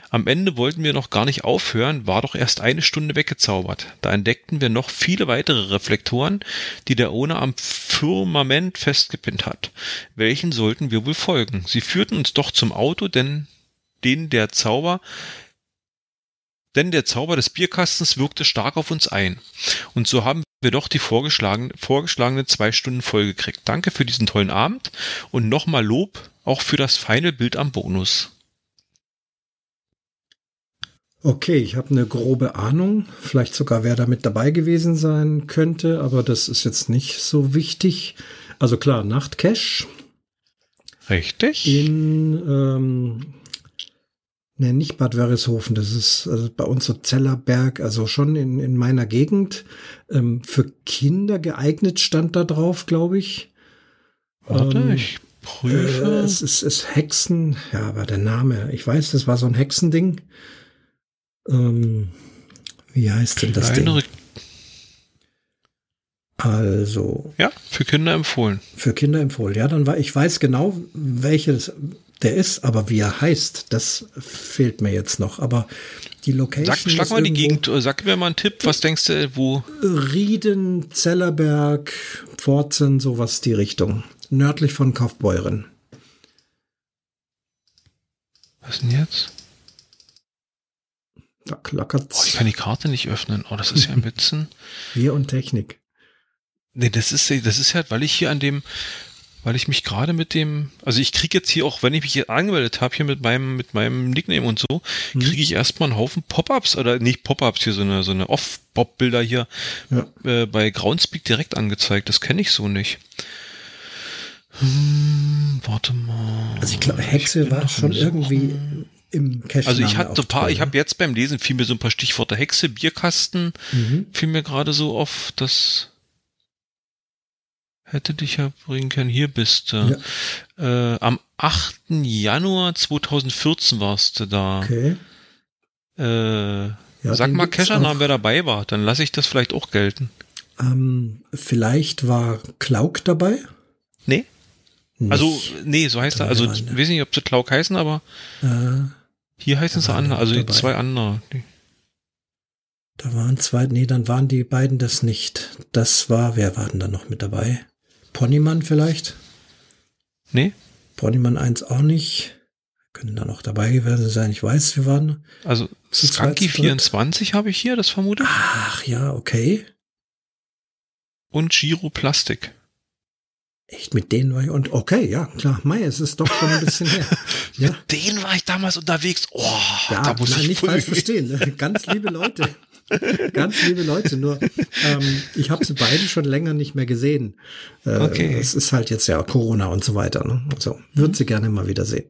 Am Ende wollten wir noch gar nicht aufhören, war doch erst eine Stunde weggezaubert. Da entdeckten wir noch viele weitere Reflektoren, die der Owner am Firmament festgepinnt hat. Welchen sollten wir wohl folgen? Sie führten uns doch zum Auto, denn den der Zauber denn der Zauber des Bierkastens wirkte stark auf uns ein. Und so haben wir doch die vorgeschlagene, vorgeschlagene zwei Stunden voll gekriegt. Danke für diesen tollen Abend und nochmal Lob auch für das feine Bild am Bonus. Okay, ich habe eine grobe Ahnung, vielleicht sogar wer damit dabei gewesen sein könnte, aber das ist jetzt nicht so wichtig. Also klar, Nachtcash. Richtig. In ähm, Ne, nicht Bad Wörishofen, das ist also bei uns so Zellerberg, also schon in, in meiner Gegend. Ähm, für Kinder geeignet stand da drauf, glaube ich. Warte, ähm, ich prüfe. Äh, es ist, ist Hexen, ja, aber der Name, ich weiß, das war so ein Hexending. Ähm, wie heißt denn das Kleinere Ding? Also. Ja, für Kinder empfohlen. Für Kinder empfohlen. Ja, dann war, ich weiß genau, welches, der ist, aber wie er heißt, das fehlt mir jetzt noch. Aber die Location. Sag, schlag mal die Gegend, sag mir mal einen Tipp, was denkst du, wo? Rieden, Zellerberg, Pforzen, sowas die Richtung. Nördlich von Kaufbeuren. Was denn jetzt? Da klackert's. Oh, ich kann die Karte nicht öffnen. Oh, das ist ja ein bisschen. Wir und Technik. Nee, das ist, das ist halt, weil ich hier an dem, weil ich mich gerade mit dem, also ich kriege jetzt hier auch, wenn ich mich hier angemeldet habe, hier mit meinem, mit meinem Nickname und so, mhm. kriege ich erstmal einen Haufen Pop-ups oder nicht Pop-ups hier, so eine, so eine Off-Pop-Bilder hier ja. äh, bei Groundspeak direkt angezeigt. Das kenne ich so nicht. Hm, warte mal. Also ich glaube, Hexe war schon irgendwie im Cache. Also ich hatte so ein paar, ich habe jetzt beim Lesen fiel mir so ein paar Stichworte Hexe, Bierkasten, mhm. fiel mir gerade so auf, dass hätte dich ja bringen können. Hier bist du. Ja. Äh, am 8. Januar 2014 warst du da. Okay. Äh, ja, sag mal Keschernamen, wer dabei war. Dann lasse ich das vielleicht auch gelten. Ähm, vielleicht war Klauk dabei? Nee. Nicht. Also, nee, so heißt er. Also, ich weiß nicht, ob sie Klauk heißen, aber äh, hier heißen sie andere. Also, dabei. zwei andere. Da waren zwei, nee, dann waren die beiden das nicht. Das war, wer war denn da noch mit dabei? Ponymann vielleicht? Nee. Ponymann 1 auch nicht. Können da noch dabei gewesen sein. Ich weiß, wir waren. Also Skanky 24 habe ich hier, das vermute ich. Ach ja, okay. Und Giro Plastik. Echt, mit denen war ich, und okay, ja, klar, Mai, es ist doch schon ein bisschen her. ja. Mit denen war ich damals unterwegs. Oh, ja, da muss nein, ich nicht falsch verstehen. Ne? Ganz liebe Leute. Ganz liebe Leute, nur ähm, ich habe sie beide schon länger nicht mehr gesehen. Äh, okay. Es ist halt jetzt ja Corona und so weiter. Ne? Also würde sie gerne mal wieder sehen.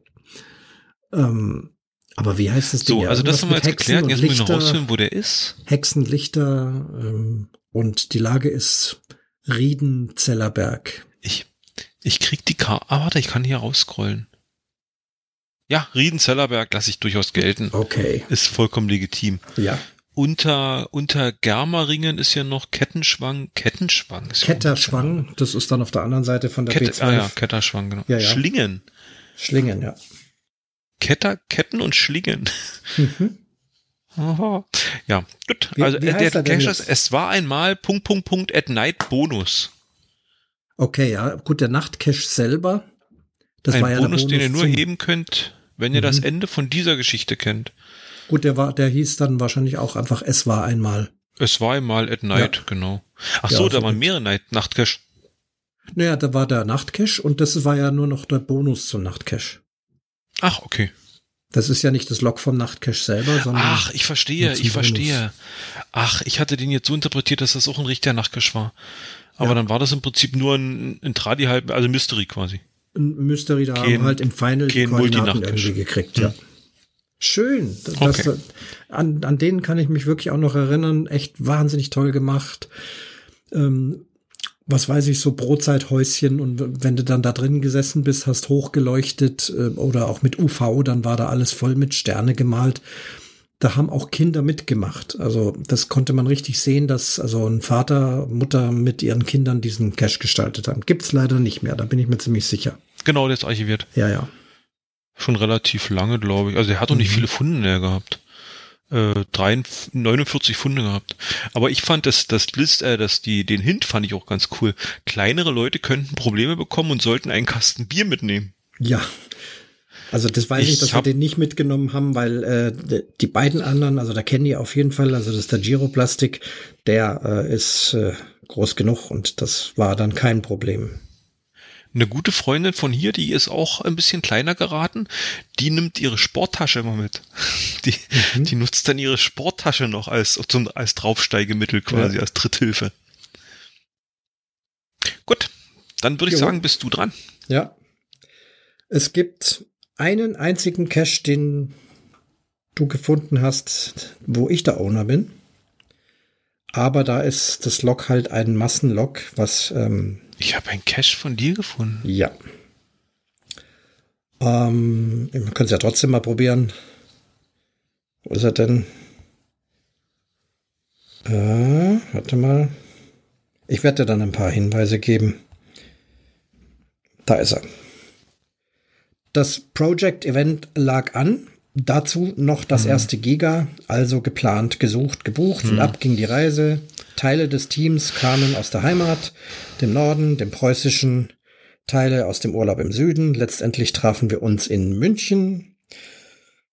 Ähm, aber wie heißt das Ding? So, also das haben wir jetzt Hexen geklärt. Jetzt Lichter, muss ich noch rausfinden, wo der ist. Hexenlichter ähm, und die Lage ist Rieden-Zellerberg. Ich, ich krieg die Karte. Ah, warte, ich kann hier rausscrollen. Ja, Rieden-Zellerberg lasse ich durchaus gelten. Okay. Ist vollkommen legitim. Ja unter, unter Germeringen ist ja noch Kettenschwang, Kettenschwang. Ist Ketterschwang, das ist dann auf der anderen Seite von der Kette, B12. Ah ja, Ketterschwang, genau. Ja, ja. Schlingen. Schlingen, ja. Ketter, Ketten und Schlingen. Mhm. Aha. Ja, gut. Wie, also wie äh, der Cache es war einmal Punkt, Punkt, Punkt at Night Bonus. Okay, ja, gut, der Nachtcache selber. Das Ein war ja Bonus, der Bonus, den ihr nur heben könnt, wenn ihr mhm. das Ende von dieser Geschichte kennt. Gut, der war, der hieß dann wahrscheinlich auch einfach Es war einmal. Es war einmal at night, ja. genau. Ach so, ja, da waren mehrere Night Nachtcache. Naja, da war der Nachtcache und das war ja nur noch der Bonus zum Nachtcache. Ach, okay. Das ist ja nicht das Log vom Nachtcache selber, sondern. Ach, ich verstehe, ich verstehe. Ach, ich hatte den jetzt so interpretiert, dass das auch ein richtiger Nachtcache war. Aber ja. dann war das im Prinzip nur ein, ein Tradi halb, also Mystery quasi. Ein Mystery, da kein, haben halt im Final die Koordinaten irgendwie gekriegt, ja. Hm. Schön. Das, okay. an, an denen kann ich mich wirklich auch noch erinnern. Echt wahnsinnig toll gemacht. Ähm, was weiß ich, so Brotzeithäuschen und wenn du dann da drin gesessen bist, hast hochgeleuchtet äh, oder auch mit UV, dann war da alles voll mit Sterne gemalt. Da haben auch Kinder mitgemacht. Also das konnte man richtig sehen, dass also ein Vater, Mutter mit ihren Kindern diesen Cache gestaltet haben. Gibt's leider nicht mehr, da bin ich mir ziemlich sicher. Genau, der ist archiviert. Ja, ja. Schon relativ lange, glaube ich. Also er hat doch nicht mhm. viele Funde mehr gehabt. Äh, 43, 49 Funde gehabt. Aber ich fand das, das List, äh, das, die, den Hint fand ich auch ganz cool. Kleinere Leute könnten Probleme bekommen und sollten einen Kasten Bier mitnehmen. Ja. Also das weiß ich, ich dass wir den nicht mitgenommen haben, weil äh, die beiden anderen, also da kennen die auf jeden Fall, also das ist der Giroplastik, der äh, ist äh, groß genug und das war dann kein Problem. Eine gute Freundin von hier, die ist auch ein bisschen kleiner geraten, die nimmt ihre Sporttasche immer mit. Die, mhm. die nutzt dann ihre Sporttasche noch als, zum, als Draufsteigemittel quasi, ja. als Tritthilfe. Gut, dann würde ich jo. sagen, bist du dran. Ja. Es gibt einen einzigen Cache, den du gefunden hast, wo ich der Owner bin. Aber da ist das Log halt ein Massenlog, was ähm, ich habe einen Cache von dir gefunden. Ja. Ähm, man kann es ja trotzdem mal probieren. Wo ist er denn? Äh, warte mal. Ich werde dir dann ein paar Hinweise geben. Da ist er. Das Project Event lag an. Dazu noch das hm. erste Giga, also geplant, gesucht, gebucht hm. und ab ging die Reise. Teile des Teams kamen aus der Heimat, dem Norden, dem preußischen, Teile aus dem Urlaub im Süden. Letztendlich trafen wir uns in München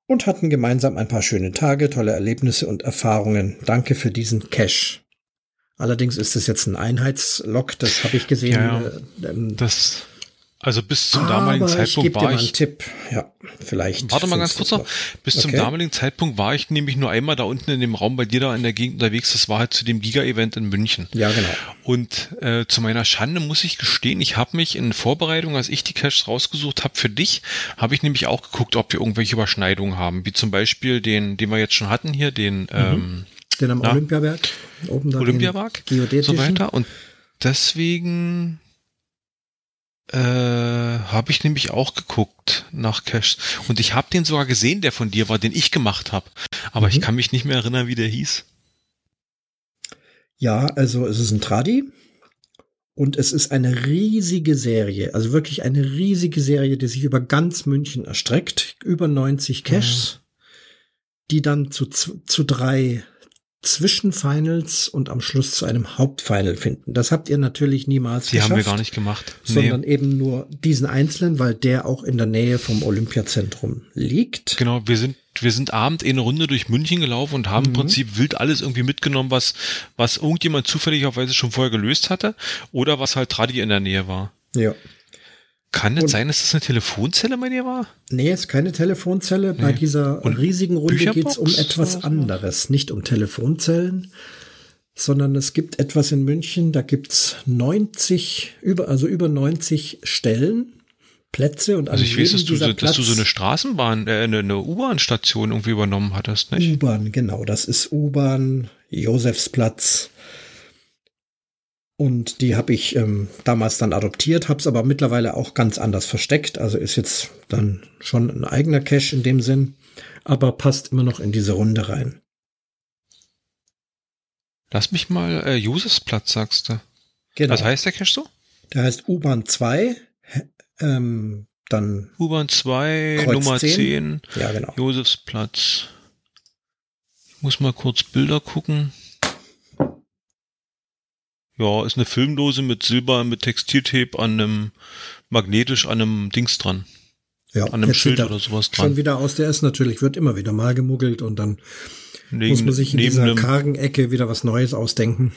und hatten gemeinsam ein paar schöne Tage, tolle Erlebnisse und Erfahrungen. Danke für diesen Cash. Allerdings ist es jetzt ein Einheitslog, das habe ich gesehen. Ja, ja. Äh, ähm, das also bis zum damaligen Aber Zeitpunkt ich war ich. Einen Tipp. Ja, vielleicht. Warte mal ganz kurz noch. Bis okay. zum damaligen Zeitpunkt war ich nämlich nur einmal da unten in dem Raum bei dir da in der Gegend unterwegs. Das war halt zu dem Giga-Event in München. Ja, genau. Und äh, zu meiner Schande muss ich gestehen, ich habe mich in Vorbereitung, als ich die Caches rausgesucht habe für dich, habe ich nämlich auch geguckt, ob wir irgendwelche Überschneidungen haben. Wie zum Beispiel den, den wir jetzt schon hatten hier, den mhm. ähm, den am Olympiaberg. Oben da Olympiaberg. So weiter. Und deswegen äh, habe ich nämlich auch geguckt nach Cash. Und ich habe den sogar gesehen, der von dir war, den ich gemacht habe. Aber mhm. ich kann mich nicht mehr erinnern, wie der hieß. Ja, also es ist ein Tradi. Und es ist eine riesige Serie, also wirklich eine riesige Serie, die sich über ganz München erstreckt. Über 90 Caches, mhm. die dann zu, zu drei Zwischenfinals und am Schluss zu einem Hauptfinal finden. Das habt ihr natürlich niemals Die geschafft. Die haben wir gar nicht gemacht. Sondern nee. eben nur diesen einzelnen, weil der auch in der Nähe vom Olympiazentrum liegt. Genau, wir sind wir sind abend in eine Runde durch München gelaufen und haben mhm. im Prinzip wild alles irgendwie mitgenommen, was, was irgendjemand zufälligerweise schon vorher gelöst hatte oder was halt Tradi in der Nähe war. Ja. Kann es sein, dass das eine Telefonzelle bei dir war? Nee, es ist keine Telefonzelle. Nee. Bei dieser Und riesigen Runde geht es um etwas anderes. Nicht um Telefonzellen, sondern es gibt etwas in München, da gibt es 90, über, also über 90 Stellen, Plätze und Also ich weiß, dass du, so, dass du so eine Straßenbahn, äh, eine, eine U-Bahn-Station irgendwie übernommen hattest, nicht? U-Bahn, genau. Das ist U-Bahn, Josefsplatz, und die habe ich ähm, damals dann adoptiert, habe es aber mittlerweile auch ganz anders versteckt. Also ist jetzt dann schon ein eigener Cache in dem Sinn, aber passt immer noch in diese Runde rein. Lass mich mal äh, Josefsplatz, sagst du. Genau. Was heißt der Cache so? Der heißt U-Bahn 2, ähm, dann U-Bahn 2, Kreuz Nummer 10. 10. Ja, genau. Josefsplatz. Ich muss mal kurz Bilder gucken. Ja, ist eine Filmdose mit Silber, mit Textiltape an einem, magnetisch an einem Dings dran. Ja, an einem Schild oder sowas dran. Schon wieder aus, der ist natürlich, wird immer wieder mal gemuggelt und dann neben, muss man sich in dieser kargen Ecke wieder was Neues ausdenken.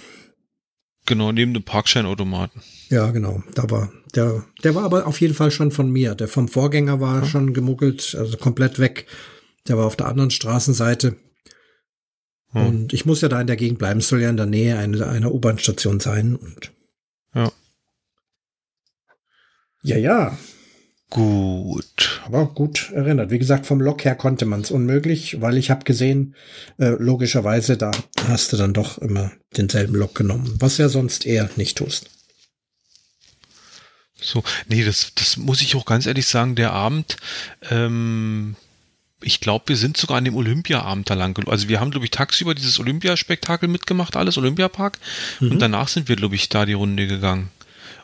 Genau, neben dem Parkscheinautomaten. Ja, genau. Da war der, der war aber auf jeden Fall schon von mir. Der vom Vorgänger war ja. schon gemuggelt, also komplett weg. Der war auf der anderen Straßenseite. Hm. Und ich muss ja da in der Gegend bleiben. Es soll ja in der Nähe einer, einer U-Bahn-Station sein. Und ja. Ja, ja. Gut. Aber gut erinnert. Wie gesagt, vom Lok her konnte man es unmöglich, weil ich habe gesehen, äh, logischerweise, da hast du dann doch immer denselben Lok genommen, was ja sonst eher nicht tust. So, nee, das, das muss ich auch ganz ehrlich sagen, der Abend, ähm, ich glaube, wir sind sogar an dem Olympiaabend da lang. Also wir haben, glaube ich, tagsüber dieses Olympiaspektakel mitgemacht, alles Olympiapark. Mhm. Und danach sind wir, glaube ich, da die Runde gegangen.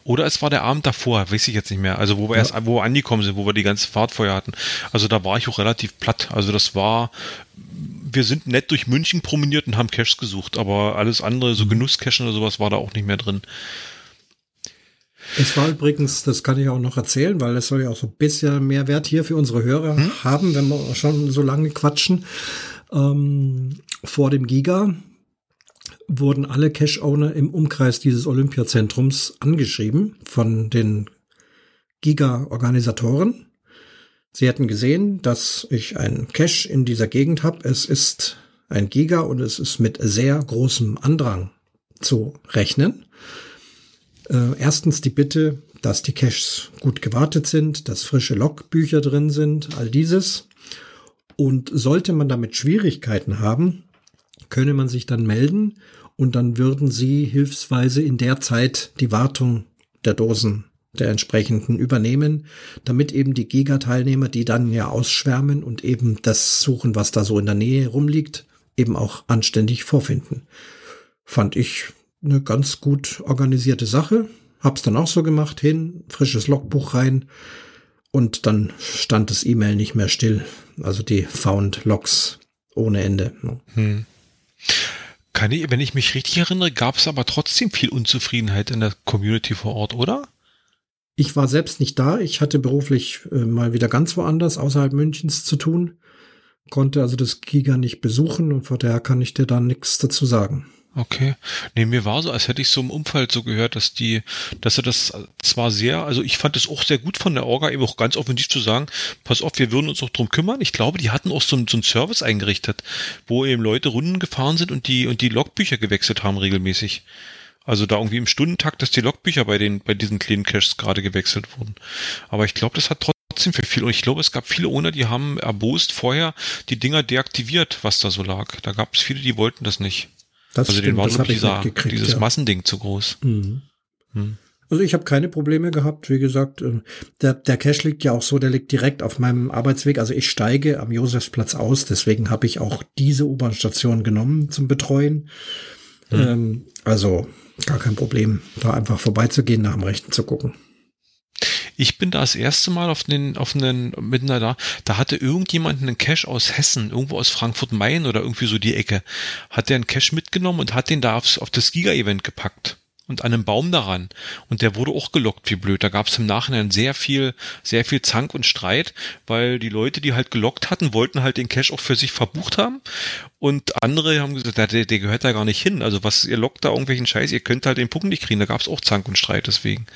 Oder es war der Abend davor, weiß ich jetzt nicht mehr. Also wo wir ja. erst, wo wir angekommen sind, wo wir die ganze Fahrt vorher hatten. Also da war ich auch relativ platt. Also das war, wir sind nett durch München promeniert und haben Cash gesucht, aber alles andere, so mhm. Genusscachen oder sowas, war da auch nicht mehr drin. Es war übrigens, das kann ich auch noch erzählen, weil es soll ja auch so ein bisschen mehr Wert hier für unsere Hörer hm? haben, wenn wir schon so lange quatschen. Ähm, vor dem Giga wurden alle Cash-Owner im Umkreis dieses Olympiazentrums angeschrieben von den Giga-Organisatoren. Sie hätten gesehen, dass ich einen Cache in dieser Gegend habe. Es ist ein Giga und es ist mit sehr großem Andrang zu rechnen. Äh, erstens die Bitte, dass die Caches gut gewartet sind, dass frische Logbücher drin sind, all dieses. Und sollte man damit Schwierigkeiten haben, könne man sich dann melden und dann würden sie hilfsweise in der Zeit die Wartung der Dosen der entsprechenden übernehmen, damit eben die Giga-Teilnehmer, die dann ja ausschwärmen und eben das suchen, was da so in der Nähe rumliegt, eben auch anständig vorfinden. Fand ich eine ganz gut organisierte Sache. Hab's dann auch so gemacht, hin, frisches Logbuch rein und dann stand das E-Mail nicht mehr still. Also die Found Logs ohne Ende. Hm. Kann ich, wenn ich mich richtig erinnere, gab es aber trotzdem viel Unzufriedenheit in der Community vor Ort, oder? Ich war selbst nicht da. Ich hatte beruflich äh, mal wieder ganz woanders außerhalb Münchens zu tun, konnte also das Giga nicht besuchen und von daher kann ich dir da nichts dazu sagen. Okay. Nee, mir war so, als hätte ich so im Umfeld so gehört, dass die, dass er das zwar sehr, also ich fand es auch sehr gut von der Orga, eben auch ganz offensiv zu sagen, pass auf, wir würden uns auch drum kümmern. Ich glaube, die hatten auch so, so einen Service eingerichtet, wo eben Leute Runden gefahren sind und die, und die Logbücher gewechselt haben regelmäßig. Also da irgendwie im Stundentakt, dass die Logbücher bei den, bei diesen kleinen Caches gerade gewechselt wurden. Aber ich glaube, das hat trotzdem für viel. Und ich glaube, es gab viele Owner, die haben erbost vorher die Dinger deaktiviert, was da so lag. Da gab es viele, die wollten das nicht. Das also stimmt, den war das dieser, dieses ja. Massending zu groß. Mhm. Hm. Also ich habe keine Probleme gehabt, wie gesagt. Äh, der, der Cache liegt ja auch so, der liegt direkt auf meinem Arbeitsweg. Also ich steige am Josefsplatz aus, deswegen habe ich auch diese U-Bahn-Station genommen zum Betreuen. Hm. Ähm, also gar kein Problem, da einfach vorbeizugehen, nach dem Rechten zu gucken. Ich bin da das erste Mal auf den, auf einen, miteinander da, da hatte irgendjemand einen Cash aus Hessen, irgendwo aus Frankfurt-Main oder irgendwie so die Ecke, hat der einen Cash mitgenommen und hat den da aufs, auf das Giga-Event gepackt und an einem Baum daran. Und der wurde auch gelockt, wie blöd. Da gab es im Nachhinein sehr viel, sehr viel Zank und Streit, weil die Leute, die halt gelockt hatten, wollten halt den Cash auch für sich verbucht haben. Und andere haben gesagt, der, der gehört da gar nicht hin. Also was, ihr lockt da irgendwelchen Scheiß, ihr könnt halt den Punkt nicht kriegen. Da gab es auch Zank und Streit deswegen.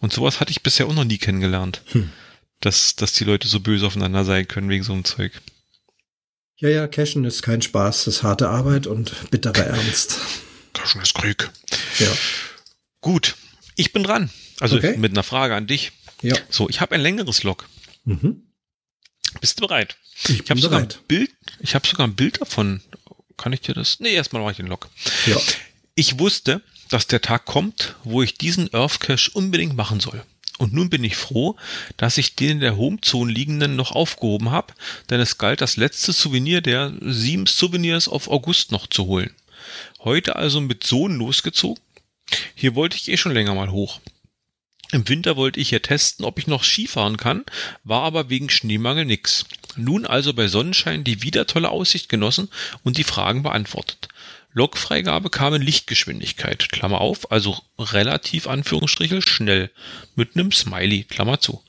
Und sowas hatte ich bisher auch noch nie kennengelernt. Hm. Dass, dass die Leute so böse aufeinander sein können wegen so einem Zeug. Ja, ja, Cashen ist kein Spaß, das ist harte Arbeit und bitterer Ernst. Cashen ist Krieg. Ja. Gut, ich bin dran. Also okay. mit einer Frage an dich. Ja. So, ich habe ein längeres Log. Mhm. Bist du bereit? Ich, ich habe sogar ein Bild. Ich habe sogar ein Bild davon. Kann ich dir das? Nee, erstmal mache ich den Log. Ja. Ich wusste, dass der Tag kommt, wo ich diesen Earth Cache unbedingt machen soll. Und nun bin ich froh, dass ich den in der Homezone liegenden noch aufgehoben habe, denn es galt das letzte Souvenir der sieben Souvenirs auf August noch zu holen. Heute also mit Sohn losgezogen hier wollte ich eh schon länger mal hoch. Im Winter wollte ich hier testen, ob ich noch Skifahren kann, war aber wegen Schneemangel nix. Nun also bei Sonnenschein die wieder tolle Aussicht genossen und die Fragen beantwortet. Lokfreigabe kam in Lichtgeschwindigkeit, Klammer auf, also relativ Anführungsstriche schnell, mit nem Smiley, Klammer zu.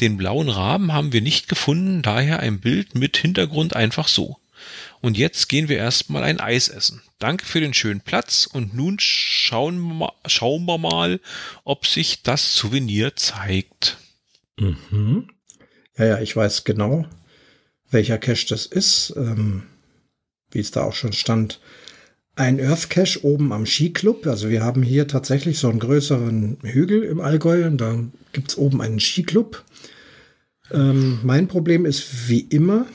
Den blauen Rahmen haben wir nicht gefunden, daher ein Bild mit Hintergrund einfach so. Und jetzt gehen wir erstmal ein Eis essen. Danke für den schönen Platz und nun schauen, schauen wir mal, ob sich das Souvenir zeigt. Mhm. Ja, ja, ich weiß genau, welcher Cache das ist. Ähm, wie es da auch schon stand. Ein Earth Cache oben am Skiclub. Also wir haben hier tatsächlich so einen größeren Hügel im Allgäu und da gibt es oben einen Skiclub. Ähm, mein Problem ist wie immer,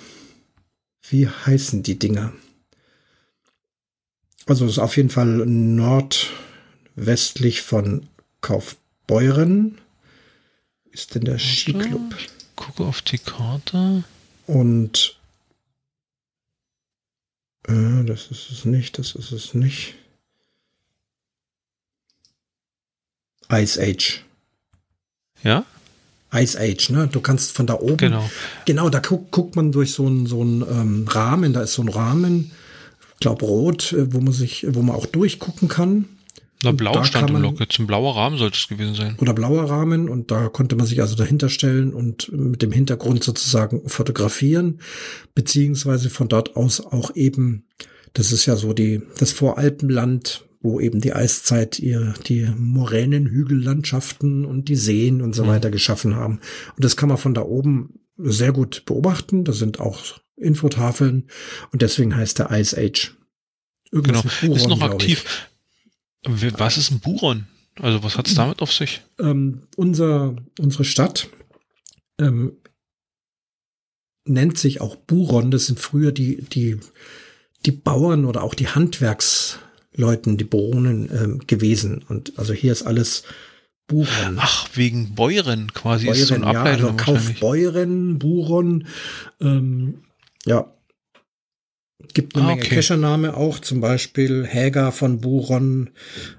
wie heißen die Dinger? Also es ist auf jeden Fall nordwestlich von Kaufbeuren. Ist denn der Skiclub? Gucke auf die Karte. Und äh, das ist es nicht, das ist es nicht. Ice Age. Ja? Ice Age, ne? Du kannst von da oben. Genau. Genau, da guckt, guckt man durch so einen so einen ähm, Rahmen, da ist so ein Rahmen, ich glaube rot, äh, wo man sich, wo man auch durchgucken kann. Na, blau stand im Log. Jetzt ein blauer Rahmen sollte es gewesen sein. Oder blauer Rahmen und da konnte man sich also dahinter stellen und mit dem Hintergrund sozusagen fotografieren, beziehungsweise von dort aus auch eben, das ist ja so die, das Voralpenland, wo eben die Eiszeit ihr die Moränenhügellandschaften und die Seen und so mhm. weiter geschaffen haben. Und das kann man von da oben sehr gut beobachten. Da sind auch Infotafeln und deswegen heißt der Ice Age. Irgendwas genau, Buron, ist noch aktiv. Was ist ein Buron? Also was hat es damit auf sich? Ähm, unser, unsere Stadt ähm, nennt sich auch Buron. Das sind früher die, die, die Bauern oder auch die Handwerksleuten, die Bohnen ähm, gewesen. Und also hier ist alles Buron. Ach, wegen Beuren quasi. Beuren, ist so ein ja, also Kaufbeuren, Buron. Ähm, ja, Gibt eine ah, Menge okay. Cachername auch, zum Beispiel Häger von Buron,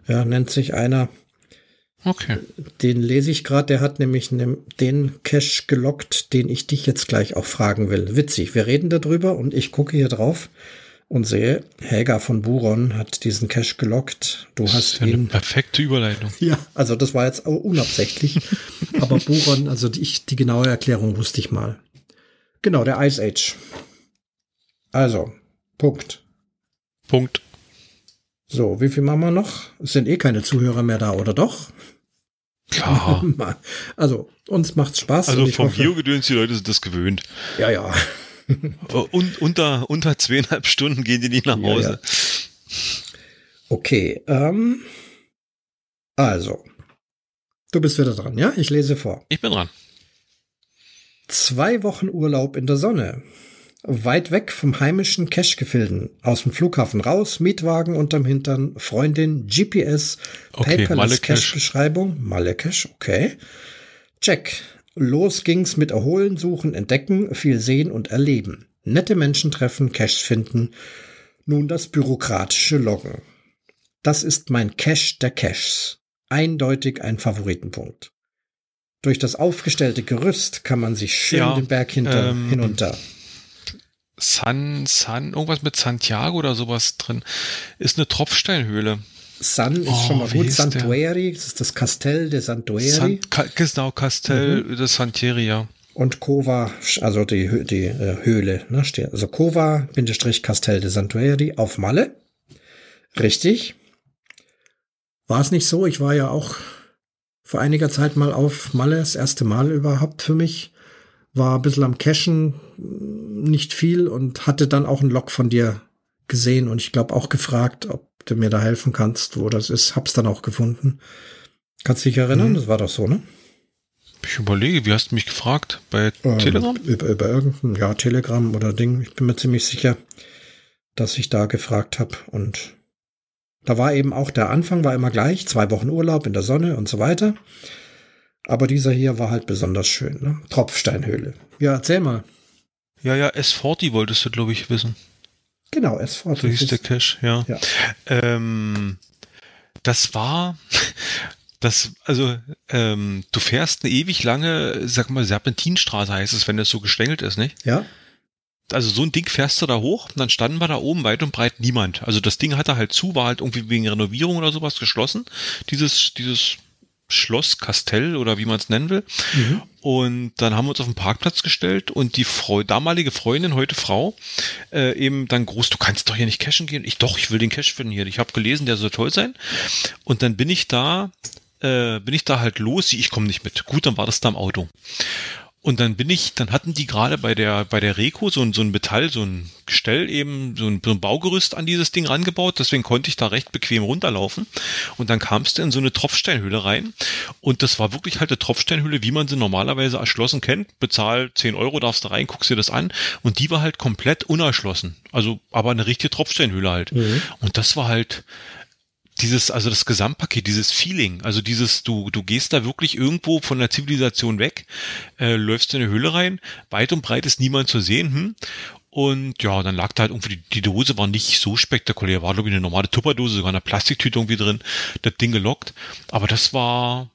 ja, nennt sich einer. Okay. Den lese ich gerade, der hat nämlich ne, den Cache gelockt, den ich dich jetzt gleich auch fragen will. Witzig, wir reden darüber und ich gucke hier drauf und sehe, Häger von Buron hat diesen Cache gelockt. Du das hast ist ja ihn. Eine perfekte Überleitung. Ja, also das war jetzt auch unabsichtlich. aber Buron, also die, die genaue Erklärung wusste ich mal. Genau, der Ice Age. Also, Punkt. Punkt. So, wie viel machen wir noch? Es sind eh keine Zuhörer mehr da, oder doch? Ja. also, uns macht's Spaß. Also vom Biogedöns, die Leute sind das gewöhnt. Ja, ja. und unter, unter zweieinhalb Stunden gehen die nicht nach Hause. Ja, ja. Okay, ähm, also, du bist wieder dran, ja? Ich lese vor. Ich bin dran. Zwei Wochen Urlaub in der Sonne weit weg vom heimischen Cash-Gefilden. Aus dem Flughafen raus, Mietwagen unterm Hintern, Freundin, GPS, okay, Paperless Cash-Beschreibung, Malle Cash, okay. Check. Los ging's mit Erholen, Suchen, Entdecken, viel sehen und erleben. Nette Menschen treffen, Cash finden. Nun das bürokratische Loggen. Das ist mein Cache der Caches. Eindeutig ein Favoritenpunkt. Durch das aufgestellte Gerüst kann man sich schön ja, den Berg hinter, ähm, hinunter San, San, irgendwas mit Santiago oder sowas drin. Ist eine Tropfsteinhöhle. San ist oh, schon mal gut. Santueri, das ist das Castell de Santueri. San, genau, Castell mhm. de Santieri, ja. Und Cova, also die, die äh, Höhle, ne, steht. Also Cova, Bindestrich, Castell de Santueri auf Malle. Richtig. War es nicht so? Ich war ja auch vor einiger Zeit mal auf Malle, das erste Mal überhaupt für mich war ein bisschen am Cashen, nicht viel und hatte dann auch einen Log von dir gesehen und ich glaube auch gefragt, ob du mir da helfen kannst, wo das ist. Hab's dann auch gefunden. Kannst du dich erinnern? Mhm. Das war doch so, ne? Ich überlege, wie hast du mich gefragt? Bei ähm, Telegram? Über, über irgendein, ja, Telegram oder Ding. Ich bin mir ziemlich sicher, dass ich da gefragt habe. Und da war eben auch der Anfang war immer gleich, zwei Wochen Urlaub in der Sonne und so weiter. Aber dieser hier war halt besonders schön, ne? Tropfsteinhöhle. Ja, erzähl mal. Ja, ja, S40 wolltest du, glaube ich, wissen. Genau, S40. So hieß der Cache, ja. ja. Ähm, das war, das, also, ähm, du fährst eine ewig lange, sag mal, Serpentinstraße heißt es, wenn das so geschlängelt ist, nicht? Ja. Also so ein Ding fährst du da hoch und dann standen wir da oben weit und breit niemand. Also das Ding hatte halt zu, war halt irgendwie wegen Renovierung oder sowas geschlossen. Dieses, dieses Schloss, Kastell oder wie man es nennen will. Mhm. Und dann haben wir uns auf den Parkplatz gestellt und die Frau, damalige Freundin, heute Frau, äh, eben dann groß, du kannst doch hier nicht cashen gehen. Ich doch, ich will den Cash finden hier. Ich habe gelesen, der soll toll sein. Und dann bin ich da, äh, bin ich da halt los. Ich komme nicht mit. Gut, dann war das da im Auto. Und dann bin ich, dann hatten die gerade bei der, bei der Reco so ein, so ein Metall, so ein Gestell eben, so ein, so ein Baugerüst an dieses Ding rangebaut. Deswegen konnte ich da recht bequem runterlaufen. Und dann kamst du in so eine Tropfsteinhöhle rein. Und das war wirklich halt eine Tropfsteinhöhle, wie man sie normalerweise erschlossen kennt. Bezahl 10 Euro, darfst du rein, guckst dir das an. Und die war halt komplett unerschlossen. Also, aber eine richtige Tropfsteinhöhle halt. Mhm. Und das war halt, dieses, also das Gesamtpaket, dieses Feeling, also dieses, du, du gehst da wirklich irgendwo von der Zivilisation weg, äh, läufst in eine Höhle rein, weit und breit ist niemand zu sehen, hm? Und ja, dann lag da halt irgendwie, die, die Dose war nicht so spektakulär, war glaube ich eine normale Tupperdose, sogar eine Plastiktüte irgendwie drin, das Ding gelockt. Aber das war,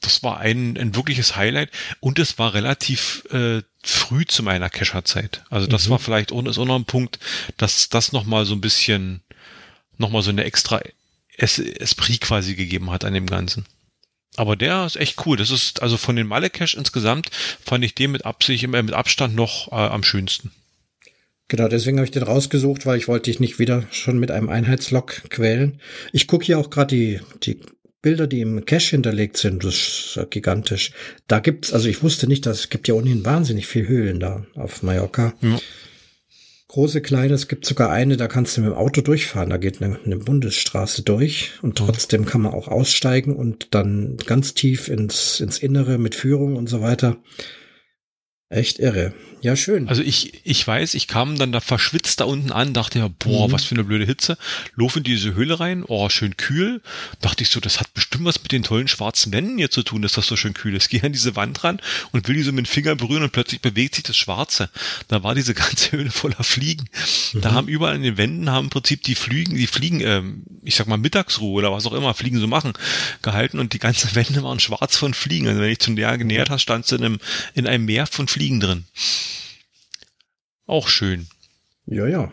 das war ein, ein wirkliches Highlight und es war relativ äh, früh zu meiner Kescher-Zeit. Also das mhm. war vielleicht auch, ist auch noch ein Punkt, dass das nochmal so ein bisschen, nochmal so eine extra es Esprit quasi gegeben hat an dem Ganzen. Aber der ist echt cool. Das ist, also von den Malecash insgesamt fand ich den mit Absicht, immer mit Abstand noch äh, am schönsten. Genau, deswegen habe ich den rausgesucht, weil ich wollte dich nicht wieder schon mit einem Einheitslog quälen. Ich gucke hier auch gerade die, die Bilder, die im Cache hinterlegt sind. Das ist gigantisch. Da gibt's, also ich wusste nicht, dass es gibt ja ohnehin wahnsinnig viel Höhlen da auf Mallorca. Ja große, kleine. Es gibt sogar eine, da kannst du mit dem Auto durchfahren. Da geht eine, eine Bundesstraße durch und mhm. trotzdem kann man auch aussteigen und dann ganz tief ins, ins Innere mit Führung und so weiter. Echt irre. Ja, schön. Also ich, ich weiß, ich kam dann da verschwitzt da unten an, dachte ja, boah, mhm. was für eine blöde Hitze. Lauf in diese Höhle rein, oh, schön kühl. Dachte ich so, das hat bestimmt was mit den tollen schwarzen Wänden hier zu tun, dass das so schön kühl ist. Gehe an diese Wand ran und will die so mit dem Finger berühren und plötzlich bewegt sich das Schwarze. Da war diese ganze Höhle voller Fliegen. Mhm. Da haben überall an den Wänden haben im Prinzip die Fliegen, die Fliegen, ähm, ich sag mal Mittagsruhe oder was auch immer Fliegen so machen, gehalten und die ganzen Wände waren schwarz von Fliegen. Also wenn ich zum näher genähert hast, standst du in einem, in einem Meer von Fliegen Fliegen drin. Auch schön. Ja, ja.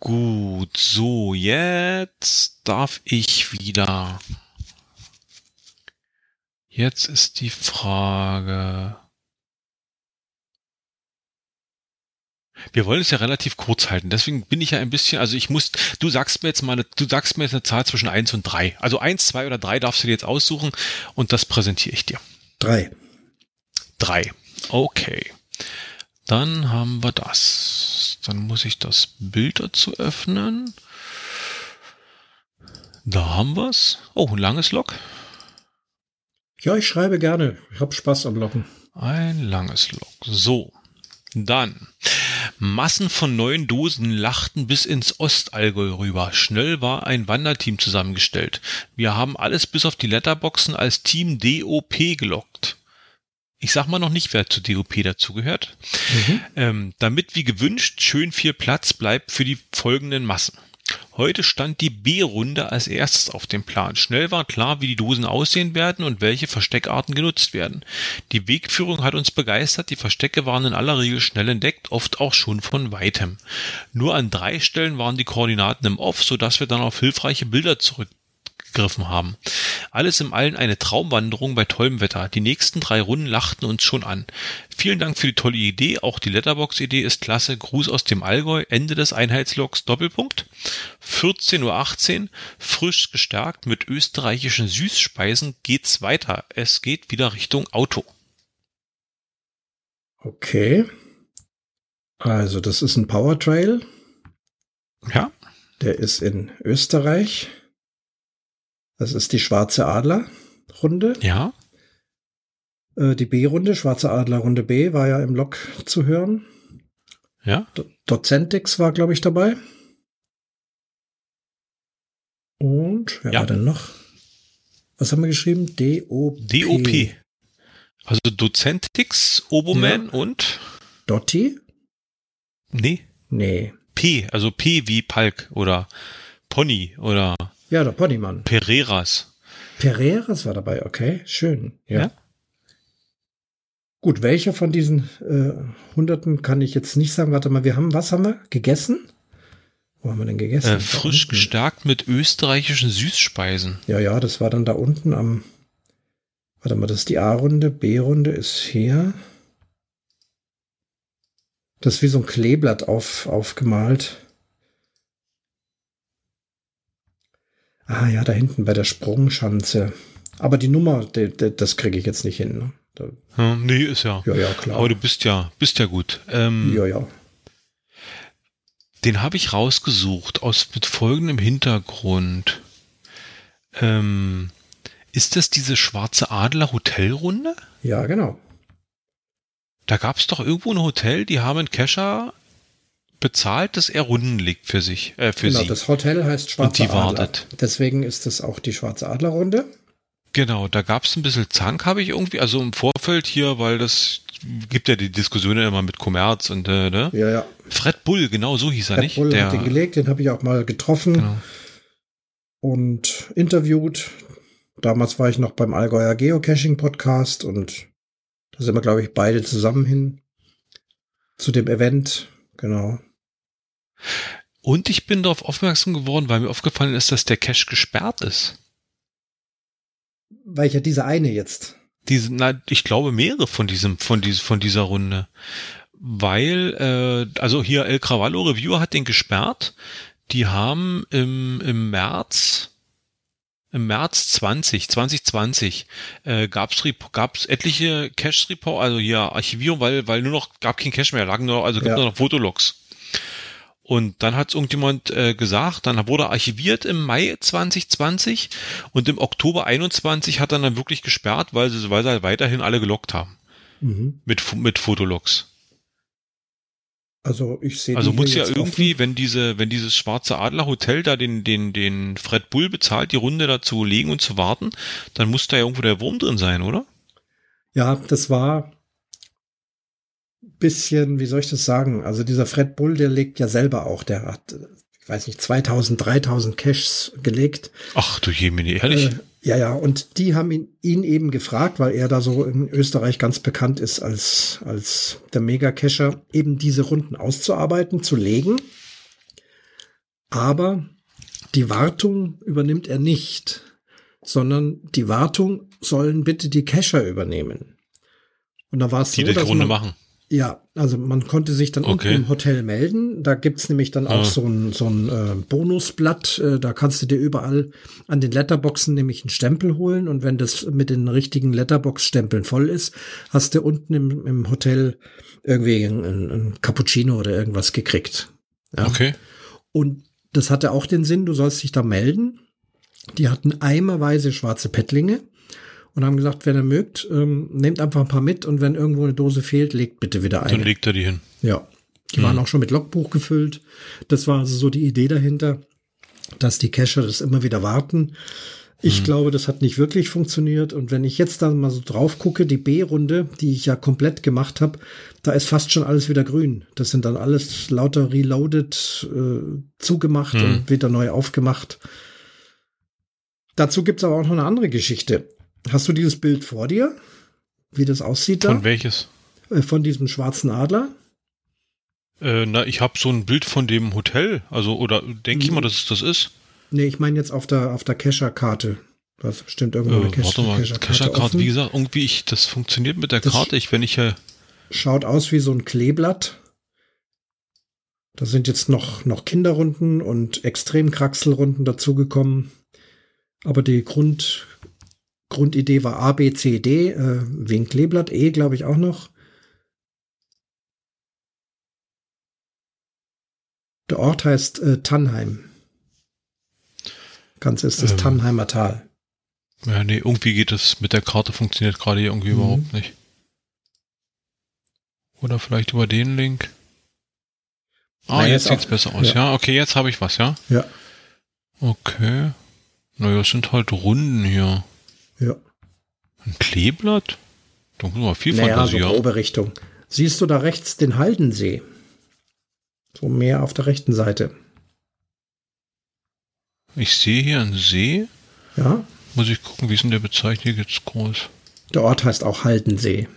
Gut, so, jetzt darf ich wieder. Jetzt ist die Frage. Wir wollen es ja relativ kurz halten, deswegen bin ich ja ein bisschen, also ich muss, du sagst mir jetzt mal, eine, du sagst mir jetzt eine Zahl zwischen eins und drei. Also eins, zwei oder drei darfst du dir jetzt aussuchen und das präsentiere ich dir. Drei. Drei. Okay. Dann haben wir das. Dann muss ich das Bild dazu öffnen. Da haben wir's. Oh, ein langes Log. Ja, ich schreibe gerne. Ich habe Spaß am Loggen. Ein langes Log. So. Dann. Massen von neuen Dosen lachten bis ins Ostallgäu rüber. Schnell war ein Wanderteam zusammengestellt. Wir haben alles bis auf die Letterboxen als Team DOP gelockt ich sag mal noch nicht, wer zu DOP dazugehört, mhm. ähm, damit wie gewünscht schön viel Platz bleibt für die folgenden Massen. Heute stand die B-Runde als erstes auf dem Plan. Schnell war klar, wie die Dosen aussehen werden und welche Versteckarten genutzt werden. Die Wegführung hat uns begeistert, die Verstecke waren in aller Regel schnell entdeckt, oft auch schon von weitem. Nur an drei Stellen waren die Koordinaten im Off, sodass wir dann auf hilfreiche Bilder zurück gegriffen haben. Alles im Allen eine Traumwanderung bei tollem Wetter. Die nächsten drei Runden lachten uns schon an. Vielen Dank für die tolle Idee. Auch die Letterbox-Idee ist klasse. Gruß aus dem Allgäu. Ende des Einheitslogs Doppelpunkt. 14.18 Uhr. Frisch gestärkt mit österreichischen Süßspeisen geht's weiter. Es geht wieder Richtung Auto. Okay. Also das ist ein Powertrail. Ja. Der ist in Österreich. Das ist die Schwarze Adler Runde. Ja. Äh, die B-Runde, Schwarze Adler Runde B, war ja im Log zu hören. Ja. Do Docentix war, glaube ich, dabei. Und wer ja. war denn noch? Was haben wir geschrieben? DOP. DOP. Also Docentix, Oboman ja. und? Dotti? Nee. Nee. P, also P wie Palk oder Pony oder ja, der Ponymann. Pereiras. Pereiras war dabei, okay, schön. Ja. ja? Gut, welcher von diesen äh, Hunderten kann ich jetzt nicht sagen. Warte mal, wir haben, was haben wir? Gegessen? Wo haben wir denn gegessen? Äh, frisch gestärkt mit österreichischen Süßspeisen. Ja, ja, das war dann da unten am. Warte mal, das ist die A-Runde. B-Runde ist hier. Das ist wie so ein Kleeblatt auf, aufgemalt. Ah ja, da hinten bei der Sprungschanze. Aber die Nummer, die, die, das kriege ich jetzt nicht hin. Ne? Da, ja, nee, ist ja. Ja, ja, klar. Aber du bist ja, bist ja gut. Ähm, ja, ja. Den habe ich rausgesucht aus mit folgendem Hintergrund. Ähm, ist das diese schwarze Adler Hotelrunde? Ja, genau. Da gab es doch irgendwo ein Hotel, die haben Kescher bezahlt, dass er Runden legt für sich, äh, für genau, sie. das Hotel heißt Schwarze Und die Adler. wartet. Deswegen ist es auch die Schwarze Adler Runde. Genau, da gab es ein bisschen Zank, habe ich irgendwie, also im Vorfeld hier, weil das gibt ja die Diskussionen immer mit Kommerz und äh, ne? Ja, ja. Fred Bull, genau so hieß er Fred nicht. Bull Der, hat den gelegt, den habe ich auch mal getroffen genau. und interviewt. Damals war ich noch beim Allgäuer Geocaching Podcast und da sind wir, glaube ich, beide zusammen hin zu dem Event. Genau. Und ich bin darauf aufmerksam geworden, weil mir aufgefallen ist, dass der Cache gesperrt ist. Weil ich ja diese eine jetzt. Diese, na, ich glaube mehrere von diesem, von diesem, von dieser Runde. Weil, äh, also hier El Cravallo Reviewer hat den gesperrt. Die haben im, im März, im März 20, 2020, äh, gab's, gab's etliche Cache-Report, also hier Archivierung, weil, weil nur noch, gab kein Cache mehr, lagen nur, also gibt Ja. nur noch Fotologs. Und dann hat irgendjemand äh, gesagt, dann wurde archiviert im Mai 2020 und im Oktober 21 hat dann dann wirklich gesperrt, weil sie, weil sie halt weiterhin alle gelockt haben Mhm. mit, mit Fotologs. Also ich sehe Also muss ja irgendwie, offen. wenn diese, wenn dieses schwarze Adler Hotel da den, den, den Fred Bull bezahlt, die Runde da zu legen und zu warten, dann muss da ja irgendwo der Wurm drin sein, oder? Ja, das war bisschen, wie soll ich das sagen? Also dieser Fred Bull, der legt ja selber auch, der hat, ich weiß nicht, 2000, 3000 Caches gelegt. Ach du Jemini, ehrlich? Äh, ja, ja, und die haben ihn, ihn eben gefragt, weil er da so in Österreich ganz bekannt ist als, als der Mega-Cacher, eben diese Runden auszuarbeiten, zu legen. Aber die Wartung übernimmt er nicht, sondern die Wartung sollen bitte die Cacher übernehmen. Und da war es die so, die dass Runde man, machen. Ja, also man konnte sich dann Okay. unten im Hotel melden. Da gibt's nämlich dann auch Ah. so ein, so ein äh, Bonusblatt. Äh, da kannst du dir überall an den Letterboxen nämlich einen Stempel holen. Und wenn das mit den richtigen Letterbox-Stempeln voll ist, hast du unten im, im Hotel irgendwie ein, ein, Cappuccino oder irgendwas gekriegt. Ja. Okay. Und das hatte auch den Sinn, du sollst dich da melden. Die hatten eimerweise schwarze Pettlinge und haben gesagt, wenn ihr mögt, ähm, nehmt einfach ein paar mit und wenn irgendwo eine Dose fehlt, legt bitte wieder Dann eine. legt er die hin. Ja. Die waren auch schon mit Logbuch gefüllt. Das war also so die Idee dahinter, dass die Cacher das immer wieder warten. Ich glaube, das hat nicht wirklich funktioniert. Und wenn ich jetzt dann mal so drauf gucke, die B-Runde, die ich ja komplett gemacht habe, da ist fast schon alles wieder grün. Das sind dann alles lauter reloaded, äh, zugemacht Hm. und wieder neu aufgemacht. Dazu gibt's aber auch noch eine andere Geschichte. Hast du dieses Bild vor dir? Wie das aussieht da? Von welches? Äh, Von diesem schwarzen Adler? Äh, na, ich habe so ein Bild von dem Hotel, also oder denke ich Mhm. mal, dass es das ist. Nee, ich meine jetzt auf der, auf der Cacher-Karte. Du hast bestimmt irgendwo eine Äh, Cache- warte mal, offen. wie gesagt, irgendwie ich, das funktioniert mit der Das- Karte. Ich, wenn ich äh, Schaut aus wie so ein Kleeblatt. Da sind jetzt noch, noch Kinderrunden und Extremkraxelrunden dazugekommen. Aber die Grund, Grundidee war A, B, C, D, äh, wegen Kleeblatt, E, glaube ich, auch noch. Der Ort heißt äh, Tannheim. Ganz ist das Ähm. Tannheimer Tal. ja, nee, irgendwie geht das mit der Karte funktioniert gerade hier irgendwie Mhm. überhaupt nicht. Oder vielleicht über den Link. Ah, Na, jetzt jetzt sieht's auch- besser aus. ja. Ja. okay, jetzt habe ich was, ja. Ja, Okay. Naja, es sind halt Runden hier. Ja. Ein Kleeblatt? Da muss man viel Naja, so Fantasie haben. grobe Richtung. Siehst du da rechts den Haldensee? So mehr auf der rechten Seite. Ich sehe hier einen See. Ja, Muss ich gucken, wie ist denn der bezeichnet jetzt groß? der Ort heißt auch Haldensee.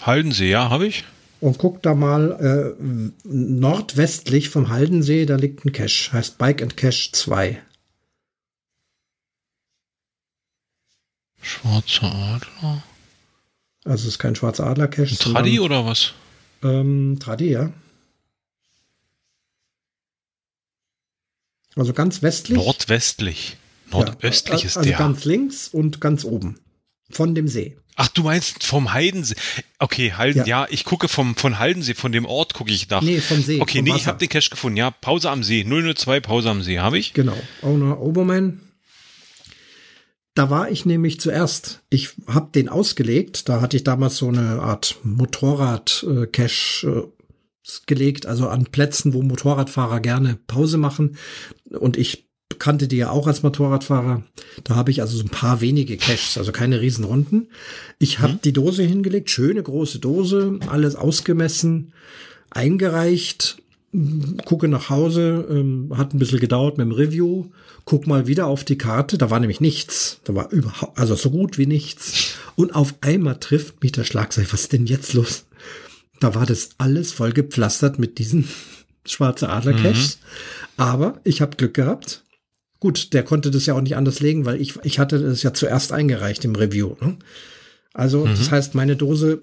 Haldensee, ja, habe ich. und guck da mal äh, nordwestlich vom Haldensee, da liegt ein Cache, heißt Bike and Cache 2. Schwarzer Adler. Also es ist kein schwarzer Adler-Cache. Tradi oder was? Ähm, Tradi, ja. Also ganz westlich. Nordwestlich. Nordöstlich ja, ist also der. ganz links und ganz oben. Von dem See. Ach, du meinst vom Heidensee. Okay, Halden, ja. ja, ich gucke vom, von Heidensee, von dem Ort gucke ich nach. Nee, vom See. Okay, nee, Wasser. ich habe den Cache gefunden. Ja, Pause am See. 002, Pause am See, habe ich. Genau. Owner Oberman. Da war ich nämlich zuerst. Ich habe den ausgelegt. Da hatte ich damals so eine Art Motorrad-Cache äh, gelegt, also an Plätzen, wo Motorradfahrer gerne Pause machen. Und ich kannte die ja auch als Motorradfahrer. Da habe ich also so ein paar wenige Caches, also keine Riesenrunden. Ich habe mhm. die Dose hingelegt, schöne große Dose, alles ausgemessen, eingereicht, gucke nach Hause, ähm, hat ein bisschen gedauert mit dem Review, guck mal wieder auf die Karte, da war nämlich nichts, da war überhaupt, also so gut wie nichts. Und auf einmal trifft mich der Schlag, sag ich, was ist denn jetzt los? Da war das alles voll gepflastert mit diesen schwarze Adler Caches. Mhm. Aber ich habe Glück gehabt. Gut, der konnte das ja auch nicht anders legen, weil ich, ich hatte das ja zuerst eingereicht im Review. Ne? Also, mhm. das heißt, meine Dose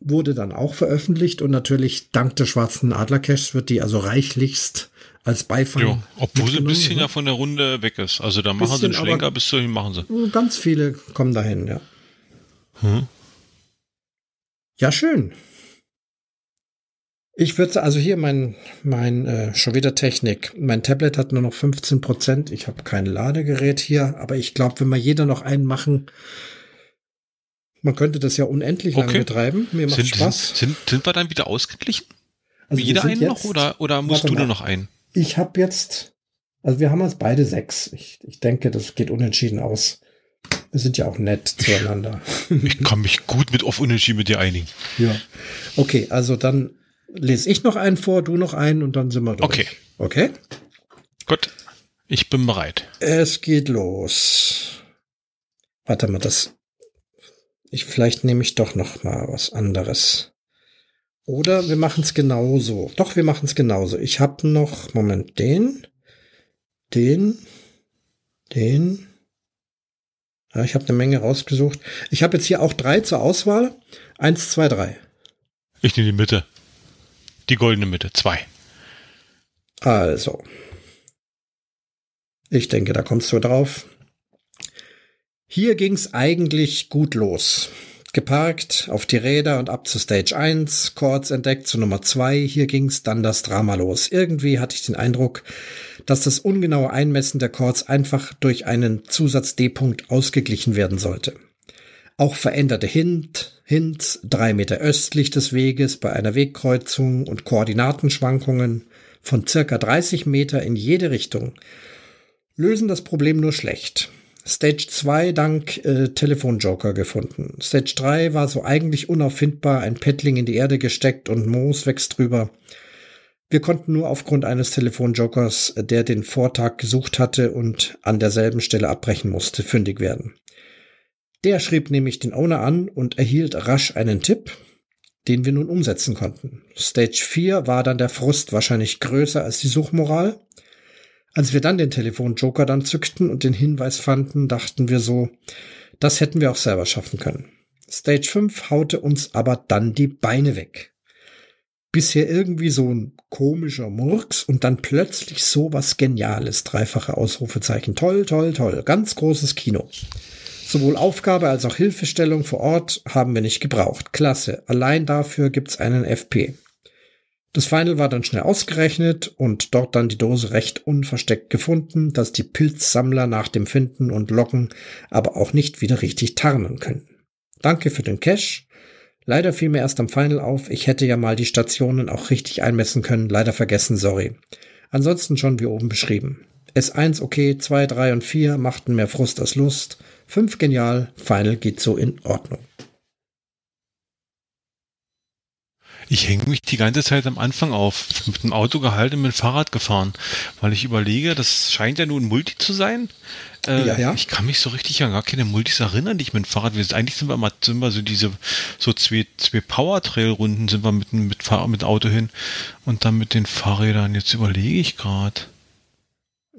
wurde dann auch veröffentlicht und natürlich dank des schwarzen Adler Caches wird die also reichlichst als Beifang. Ja, obwohl sie ein bisschen ne? ja von der Runde weg ist. Also da machen sie einen Schlenker, bis dahin machen sie. Ganz viele kommen dahin, ja. Hm. Ja, schön. Ich würde also hier mein, mein äh, schon wieder Technik. Mein Tablet hat nur noch 15 Prozent. Ich habe kein Ladegerät hier, aber ich glaube, wenn wir jeder noch einen machen, man könnte das ja unendlich okay. lang betreiben. Mir macht sind, Spaß. Sind, sind, sind wir dann wieder ausgeglichen? Also jeder einen jetzt, noch oder, oder musst du nur noch einen? Ich habe jetzt, also wir haben uns beide sechs. Ich, ich denke, das geht unentschieden aus. Wir sind ja auch nett zueinander. Ich kann mich gut mit auf Unentschieden mit dir einigen. Ja. Okay, also dann lese ich noch einen vor, du noch einen und dann sind wir durch. Okay. Okay? Gut. Ich bin bereit. Es geht los. Warte mal, das. Ich vielleicht nehme ich doch noch mal was anderes. Oder wir machen es genauso. Doch, wir machen es genauso. Ich habe noch, Moment, den, den, den. Ja, ich habe eine Menge rausgesucht. Ich habe jetzt hier auch drei zur Auswahl. Eins, zwei, drei. Ich nehme die Mitte. Die goldene Mitte. Zwei. Also. Ich denke, da kommst du drauf. Hier ging's eigentlich gut los. Geparkt, auf die Räder und ab zu Stage 1, Chords entdeckt zu Nummer 2, hier ging's dann das Drama los. Irgendwie hatte ich den Eindruck, dass das ungenaue Einmessen der Chords einfach durch einen Zusatz D-Punkt ausgeglichen werden sollte. Auch veränderte Hint, Hints drei Meter östlich des Weges bei einer Wegkreuzung und Koordinatenschwankungen von circa 30 Meter in jede Richtung lösen das Problem nur schlecht. Stage 2 dank äh, Telefonjoker gefunden. Stage 3 war so eigentlich unauffindbar, ein Paddling in die Erde gesteckt und Moos wächst drüber. Wir konnten nur aufgrund eines Telefonjokers, der den Vortag gesucht hatte und an derselben Stelle abbrechen musste, fündig werden. Der schrieb nämlich den Owner an und erhielt rasch einen Tipp, den wir nun umsetzen konnten. Stage 4 war dann der Frust wahrscheinlich größer als die Suchmoral. Als wir dann den Telefonjoker dann zückten und den Hinweis fanden, dachten wir so, das hätten wir auch selber schaffen können. Stage 5 haute uns aber dann die Beine weg. Bisher irgendwie so ein komischer Murks und dann plötzlich so was Geniales. Dreifache Ausrufezeichen. Toll, toll, toll. Ganz großes Kino. Sowohl Aufgabe als auch Hilfestellung vor Ort haben wir nicht gebraucht. Klasse. Allein dafür gibt's einen FP. Das Final war dann schnell ausgerechnet und dort dann die Dose recht unversteckt gefunden, dass die Pilzsammler nach dem Finden und Locken aber auch nicht wieder richtig tarnen können. Danke für den Cash. Leider fiel mir erst am Final auf, ich hätte ja mal die Stationen auch richtig einmessen können, leider vergessen, sorry. Ansonsten schon wie oben beschrieben. S1 okay, 2, 3 und 4 machten mehr Frust als Lust. 5 genial, Final geht so in Ordnung. Ich hänge mich die ganze Zeit am Anfang auf, mit dem Auto gehalten und mit dem Fahrrad gefahren, weil ich überlege, das scheint ja nur ein Multi zu sein. Äh, ja, ja. Ich kann mich so richtig an gar keine Multis erinnern, die ich mit dem Fahrrad. Eigentlich sind wir mal, sind wir so diese, so zwei, zwei Power-Trail-Runden sind wir mit, mit, Fahr mit Auto hin und dann mit den Fahrrädern. Jetzt überlege ich gerade.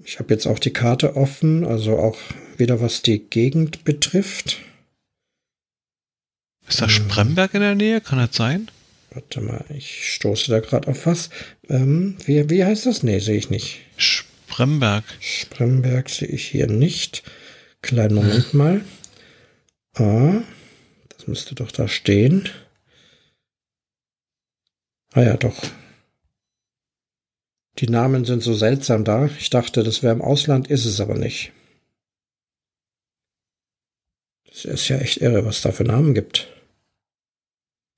Ich habe jetzt auch die Karte offen, also auch wieder was die Gegend betrifft. Ist da Spremberg in der Nähe? Kann das sein? Warte mal, ich stoße da gerade auf was. Ähm, wie, wie heißt das? Nee, sehe ich nicht. Spremberg. Spremberg sehe ich hier nicht. Kleinen Moment mal. Ah, das müsste doch da stehen. Ah ja, doch. Die Namen sind so seltsam da. Ich dachte, das wäre im Ausland, ist es aber nicht. Das ist ja echt irre, was da für Namen gibt.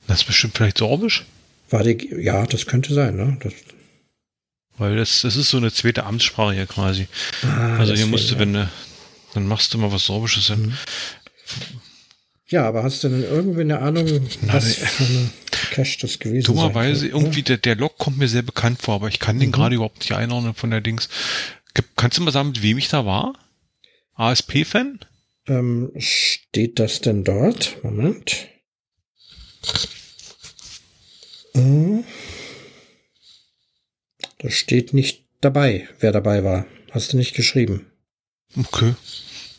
Das ist bestimmt vielleicht Sorbisch? War die, ja, das könnte sein, ne? Das, Weil das, das ist so eine zweite Amtssprache hier quasi. Ah, also hier musst du, wenn du, dann machst du mal was Sorbisches hin. Mhm. Ja, aber hast du denn irgendwie eine Ahnung, was für eine Cache das gewesen ist? Dummerweise, irgendwie, der, der Log kommt mir sehr bekannt vor, aber ich kann den mhm. gerade überhaupt nicht einordnen von der Dings. Kannst du mal sagen, mit wem ich da war? ASP-Fan? Ähm, steht das denn dort? Moment. Hm. Das steht nicht dabei, wer dabei war. Hast du nicht geschrieben. Okay.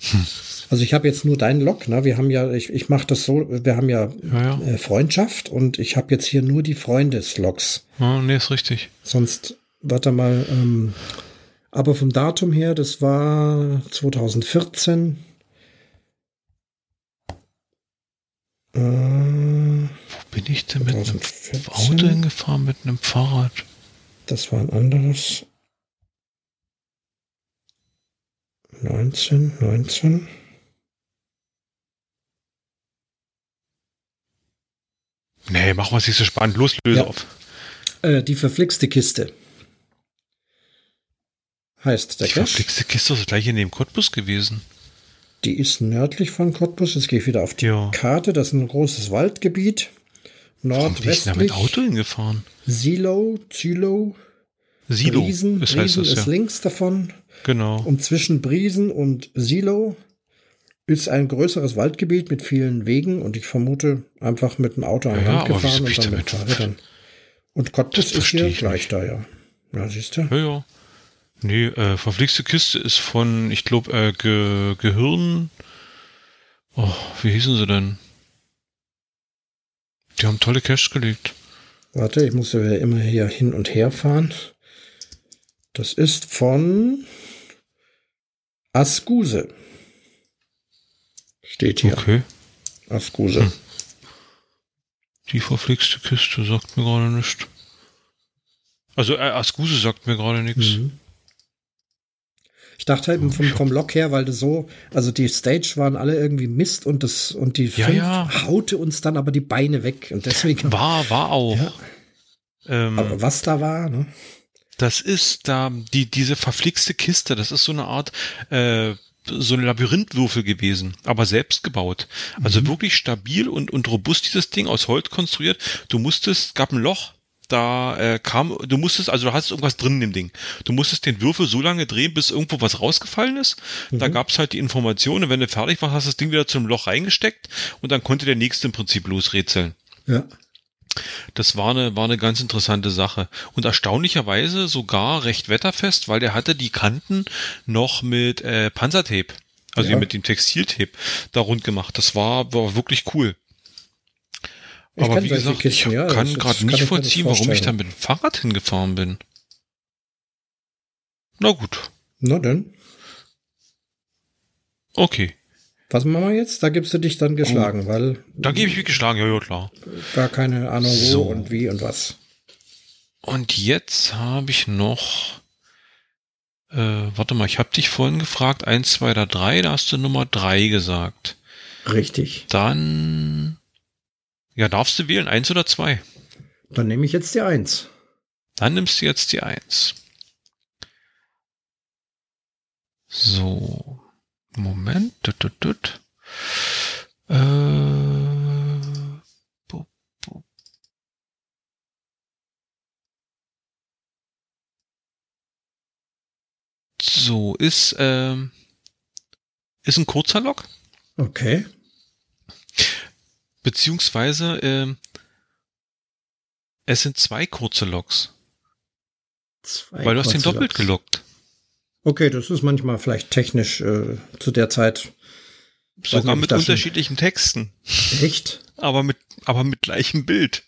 Hm. Also ich habe jetzt nur deinen Log, ne? Wir haben ja, ich, ich mache das so, wir haben ja, ja, ja. Äh, Freundschaft und ich habe jetzt hier nur die Freundeslogs. Ah, nee, ist richtig. Sonst, warte mal, ähm, aber vom Datum her, das war 2014. Äh, bin ich denn mit einem Auto hingefahren, mit einem Fahrrad? Das war ein anderes. 19, 19. Nee, mach was nicht so spannend. Los, löse ja. auf. Äh, die verflixte Kiste. Heißt der Die Cache. verflixte Kiste ist gleich in dem Cottbus gewesen. Die ist nördlich von Cottbus. Jetzt gehe ich wieder auf die ja. Karte. Das ist ein großes Waldgebiet. Nordwestlich. Warum Auto hingefahren? Silo, Zilo. Silo. Briesen, das Briesen ist ja. links davon. Genau. Und zwischen Briesen und Silo ist ein größeres Waldgebiet mit vielen Wegen und ich vermute einfach mit dem Auto an ja, Land gefahren und dann mit Fahrrädern. Und Cottbus ist hier gleich da, ja. Ja, siehst du? Ja, ja. Nee, äh, verflixte Kiste ist von, ich glaube, äh, Ge Gehirn. Oh, wie hießen sie denn? Die haben tolle Cash gelegt. Warte, ich muss ja immer hier hin und her fahren. Das ist von Ascuse. Steht hier. Okay. Ascuse. Hm. Die verflixte Kiste sagt mir gerade nichts. Also äh, Ascuse sagt mir gerade nichts. Mhm. Ich dachte halt vom, vom Lock her, weil das so, also die Stage waren alle irgendwie Mist und das und die ja, fünf ja. haute uns dann aber die Beine weg und deswegen war war auch. Ja. Ähm, aber was da war, ne? Das ist da die diese verflixte Kiste. Das ist so eine Art äh, so ein Labyrinthwürfel gewesen, aber selbst gebaut. Also mhm. wirklich stabil und, und robust dieses Ding aus Holz konstruiert. Du musstest, gab ein Loch, da äh, kam, du musstest, also du hattest irgendwas drin in dem Ding. Du musstest den Würfel so lange drehen, bis irgendwo was rausgefallen ist. Mhm. Da gab's halt die Informationen, wenn du fertig warst, hast du das Ding wieder zum Loch reingesteckt und dann konnte der nächste im Prinzip losrätseln. Ja. Das war eine, war eine ganz interessante Sache. Und erstaunlicherweise sogar recht wetterfest, weil der hatte die Kanten noch mit äh, Panzertape, also ja. mit dem Textiltape, da rund gemacht. Das war, war wirklich cool. Ich Aber wie gesagt, Kisten, ich ja, kann gerade nicht vollziehen, warum ich da mit dem Fahrrad hingefahren bin. Na gut. Na denn. Okay. Was machen wir jetzt? Da gibst du dich dann geschlagen, oh. weil. Da gebe ich mich geschlagen, ja, ja, klar. Gar keine Ahnung, wo so. und wie und was. Und jetzt habe ich noch. Äh, warte mal, ich habe dich vorhin gefragt, eins, zwei oder drei, da hast du Nummer drei gesagt. Richtig. Dann ja, darfst du wählen, eins oder zwei? Dann nehme ich jetzt die eins. Dann nimmst du jetzt die eins. So. Moment. Tut, tut, tut. Äh. So, ist, ähm, ist ein kurzer Lock. Okay. Beziehungsweise, ähm, es sind zwei kurze Logs. Zwei weil du hast den doppelt Logs. gelockt. Okay, das ist manchmal vielleicht technisch äh, zu der Zeit. Sogar mit unterschiedlichen Texten. Echt? Aber mit, aber mit gleichem Bild.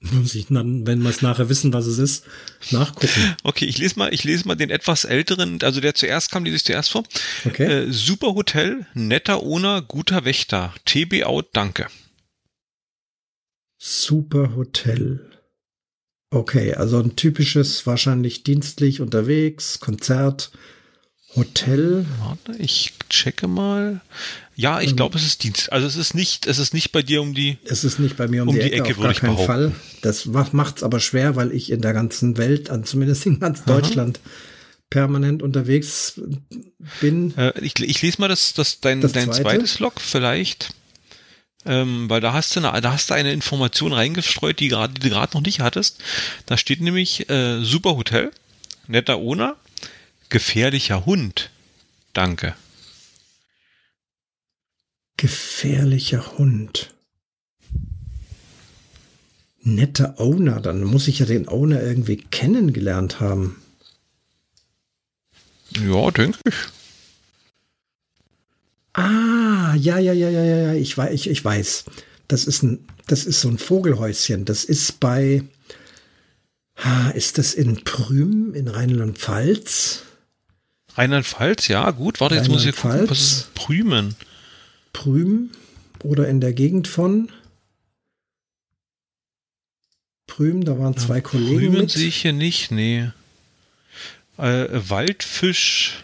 Muss ich dann, wenn wir es nachher wissen, was es ist, nachgucken. Okay, ich lese mal, ich lese mal den etwas älteren, also der zuerst kam, lese ich zuerst vor. Okay. Äh, Super Hotel, netter Owner, guter Wächter. TB out, danke. Super Hotel. Okay, also ein typisches, wahrscheinlich dienstlich unterwegs, Konzert, Hotel. Warte, ich checke mal. Ja, ich ähm, glaube, es ist Dienst. Also es ist nicht, es ist nicht bei dir um die. Es ist nicht bei mir um, um die, Ecke, Ecke auf gar keinen Fall. Das macht es aber schwer, weil ich in der ganzen Welt, zumindest in ganz Deutschland, Aha. permanent unterwegs bin. Äh, ich, ich lese mal das, das dein, das dein zweites Log vielleicht. Ähm, weil da hast du eine, da hast du eine Information reingestreut, die gerade, die du gerade noch nicht hattest. Da steht nämlich äh, Super Hotel, netter Owner, gefährlicher Hund. Danke. Gefährlicher Hund. Netter Owner, dann muss ich ja den Owner irgendwie kennengelernt haben. Ja, denke ich. Ah, ja, ja, ja, ja, ja, ich weiß, ich, ich weiß. Das ist ein, das ist so ein Vogelhäuschen. Das ist bei, ist das in Prüm in Rheinland-Pfalz? Rheinland-Pfalz, ja, gut. Warte, jetzt muss ich gucken, was ist Prümen? Prüm oder in der Gegend von Prüm, da waren zwei ja, Kollegen. Prümen mit. sehe ich hier nicht, nee. Äh, Waldfisch.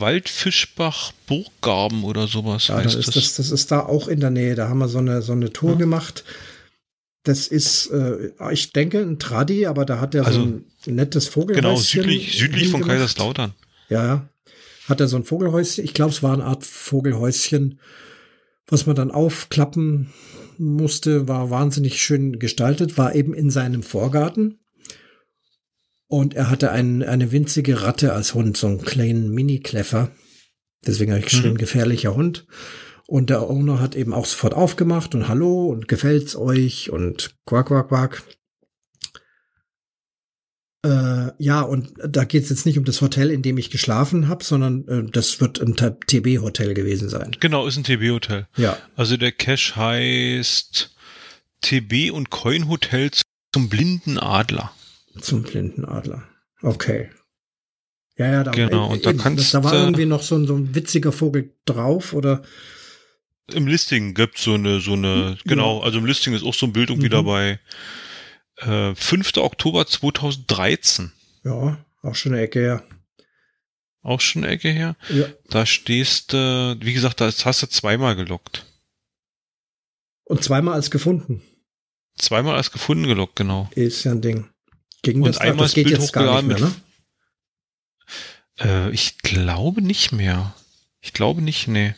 Waldfischbach Burggarben oder sowas ja, heißt das, das. das. Das ist da auch in der Nähe. Da haben wir so eine, so eine Tour ja. gemacht. Das ist, äh, ich denke, ein Tradi, aber da hat er also, so ein nettes Vogelhäuschen. Genau, südlich, südlich von Kaiserslautern. Ja, ja. Hat er so ein Vogelhäuschen. Ich glaube, es war eine Art Vogelhäuschen, was man dann aufklappen musste. War wahnsinnig schön gestaltet. War eben in seinem Vorgarten. Und er hatte ein, eine winzige Ratte als Hund, so einen kleinen Mini-Kleffer. Deswegen habe ich geschrieben, mhm. gefährlicher Hund. Und der Owner hat eben auch sofort aufgemacht und Hallo und gefällt's euch und quack, quack, quack. Äh, ja, und da geht es jetzt nicht um das Hotel, in dem ich geschlafen habe, sondern äh, das wird ein TB-Hotel gewesen sein. Genau, ist ein TB-Hotel. Ja. Also der Cache heißt TB und Coin Hotel zum blinden Adler. Zum blinden Adler. Okay. Ja, ja, da, genau, und da, kannst, da war irgendwie noch so ein, so ein witziger Vogel drauf, oder? Im Listing gibt so eine, so eine, hm, genau, also im Listing ist auch so ein Bild irgendwie mhm. dabei. Äh, 5. Oktober 2013. Ja, auch schon eine Ecke her. Auch schon eine Ecke her? Ja. Da stehst du, äh, wie gesagt, da hast du zweimal gelockt. Und zweimal als gefunden. Zweimal als gefunden gelockt, genau. Ist ja ein Ding. Ging und das einmal das geht Bild jetzt gar nicht mehr, ne? Äh, ich glaube nicht mehr. Ich glaube nicht, nee.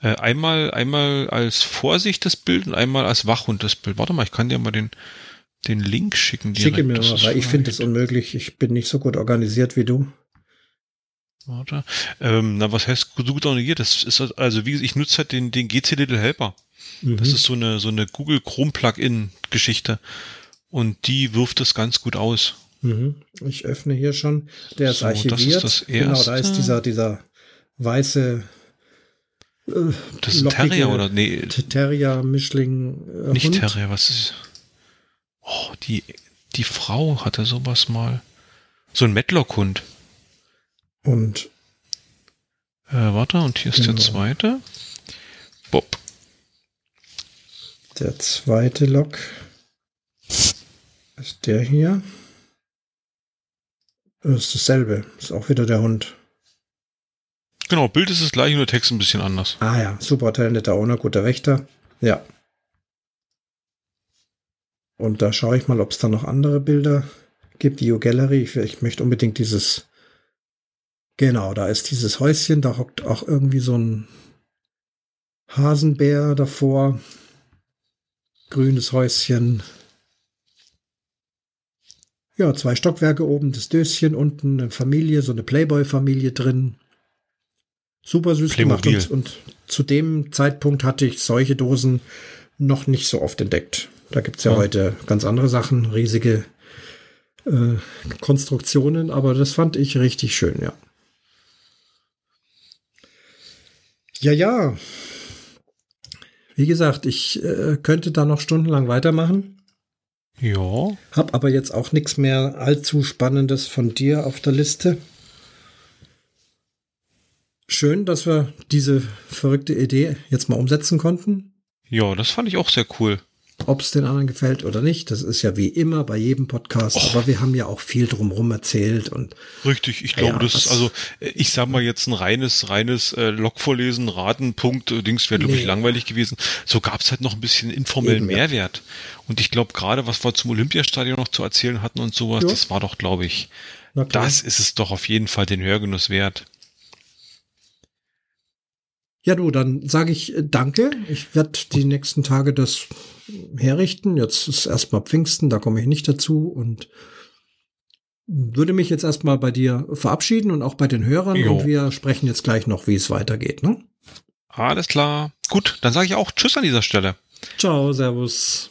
Äh, einmal, einmal als Vorsicht das Bild und einmal als Wachhund das Bild. Warte mal, ich kann dir mal den, den Link schicken. Direkt. Schicke mir mal, weil ich finde es unmöglich. Ich bin nicht so gut organisiert wie du. Warte. Ähm, na, was heißt gut organisiert? Das ist also, wie ich nutze halt den, den GC Little Helper. Mhm. Das ist so eine, so eine Google Chrome Plugin Geschichte. Und die wirft das ganz gut aus. Mhm. Ich öffne hier schon. Der ist so, archiviert. Das ist das genau, da ist dieser, dieser weiße. Äh, das ist ein Terrier oder? Nee. Terrier, Mischling. Äh, nicht Hund. Terrier, was ist. Oh, die, die Frau hatte sowas mal. So ein Medlock-Hund. Und. Äh, warte, und hier ist genau. der zweite. Bob. Der zweite Lok ist der hier. Das ist dasselbe. Das ist auch wieder der Hund. Genau, Bild ist das gleiche, nur Text ein bisschen anders. Ah ja, super talenteter Owner, guter Wächter. Ja. Und da schaue ich mal, ob es da noch andere Bilder gibt. View Gallery. Ich, ich möchte unbedingt dieses. Genau, da ist dieses Häuschen. Da hockt auch irgendwie so ein Hasenbär davor. Grünes Häuschen. Ja, zwei Stockwerke oben, das Döschen, unten eine Familie, so eine Playboy-Familie drin. Super süß Playmobil. gemacht. Und, und zu dem Zeitpunkt hatte ich solche Dosen noch nicht so oft entdeckt. Da gibt's ja, ja. heute ganz andere Sachen, riesige äh, Konstruktionen, aber das fand ich richtig schön, ja. Ja, ja. Wie gesagt, ich äh, könnte da noch stundenlang weitermachen. Ja. Hab aber jetzt auch nichts mehr allzu Spannendes von dir auf der Liste. Schön, dass wir diese verrückte Idee jetzt mal umsetzen konnten. Ja, das fand ich auch sehr cool. Ob es den anderen gefällt oder nicht, das ist ja wie immer bei jedem Podcast, Och. aber wir haben ja auch viel drumherum erzählt und richtig, ich glaube, ja, das ist also ich sag mal jetzt ein reines reines äh, Logvorlesen, Raten, Punkt, äh, Dings wäre glaube nee. ich langweilig gewesen. So gab es halt noch ein bisschen informellen Eben, Mehrwert. Und ich glaube gerade, was wir zum Olympiastadion noch zu erzählen hatten und sowas, ja. das war doch, glaube ich, das ist es doch auf jeden Fall den Hörgenuss wert. Ja, du, dann sage ich äh, danke. Ich werde die nächsten Tage das herrichten. Jetzt ist erstmal Pfingsten, da komme ich nicht dazu und würde mich jetzt erstmal bei dir verabschieden und auch bei den Hörern jo. und wir sprechen jetzt gleich noch, wie es weitergeht, ne? Alles klar. Gut, dann sage ich auch Tschüss an dieser Stelle. Ciao, Servus.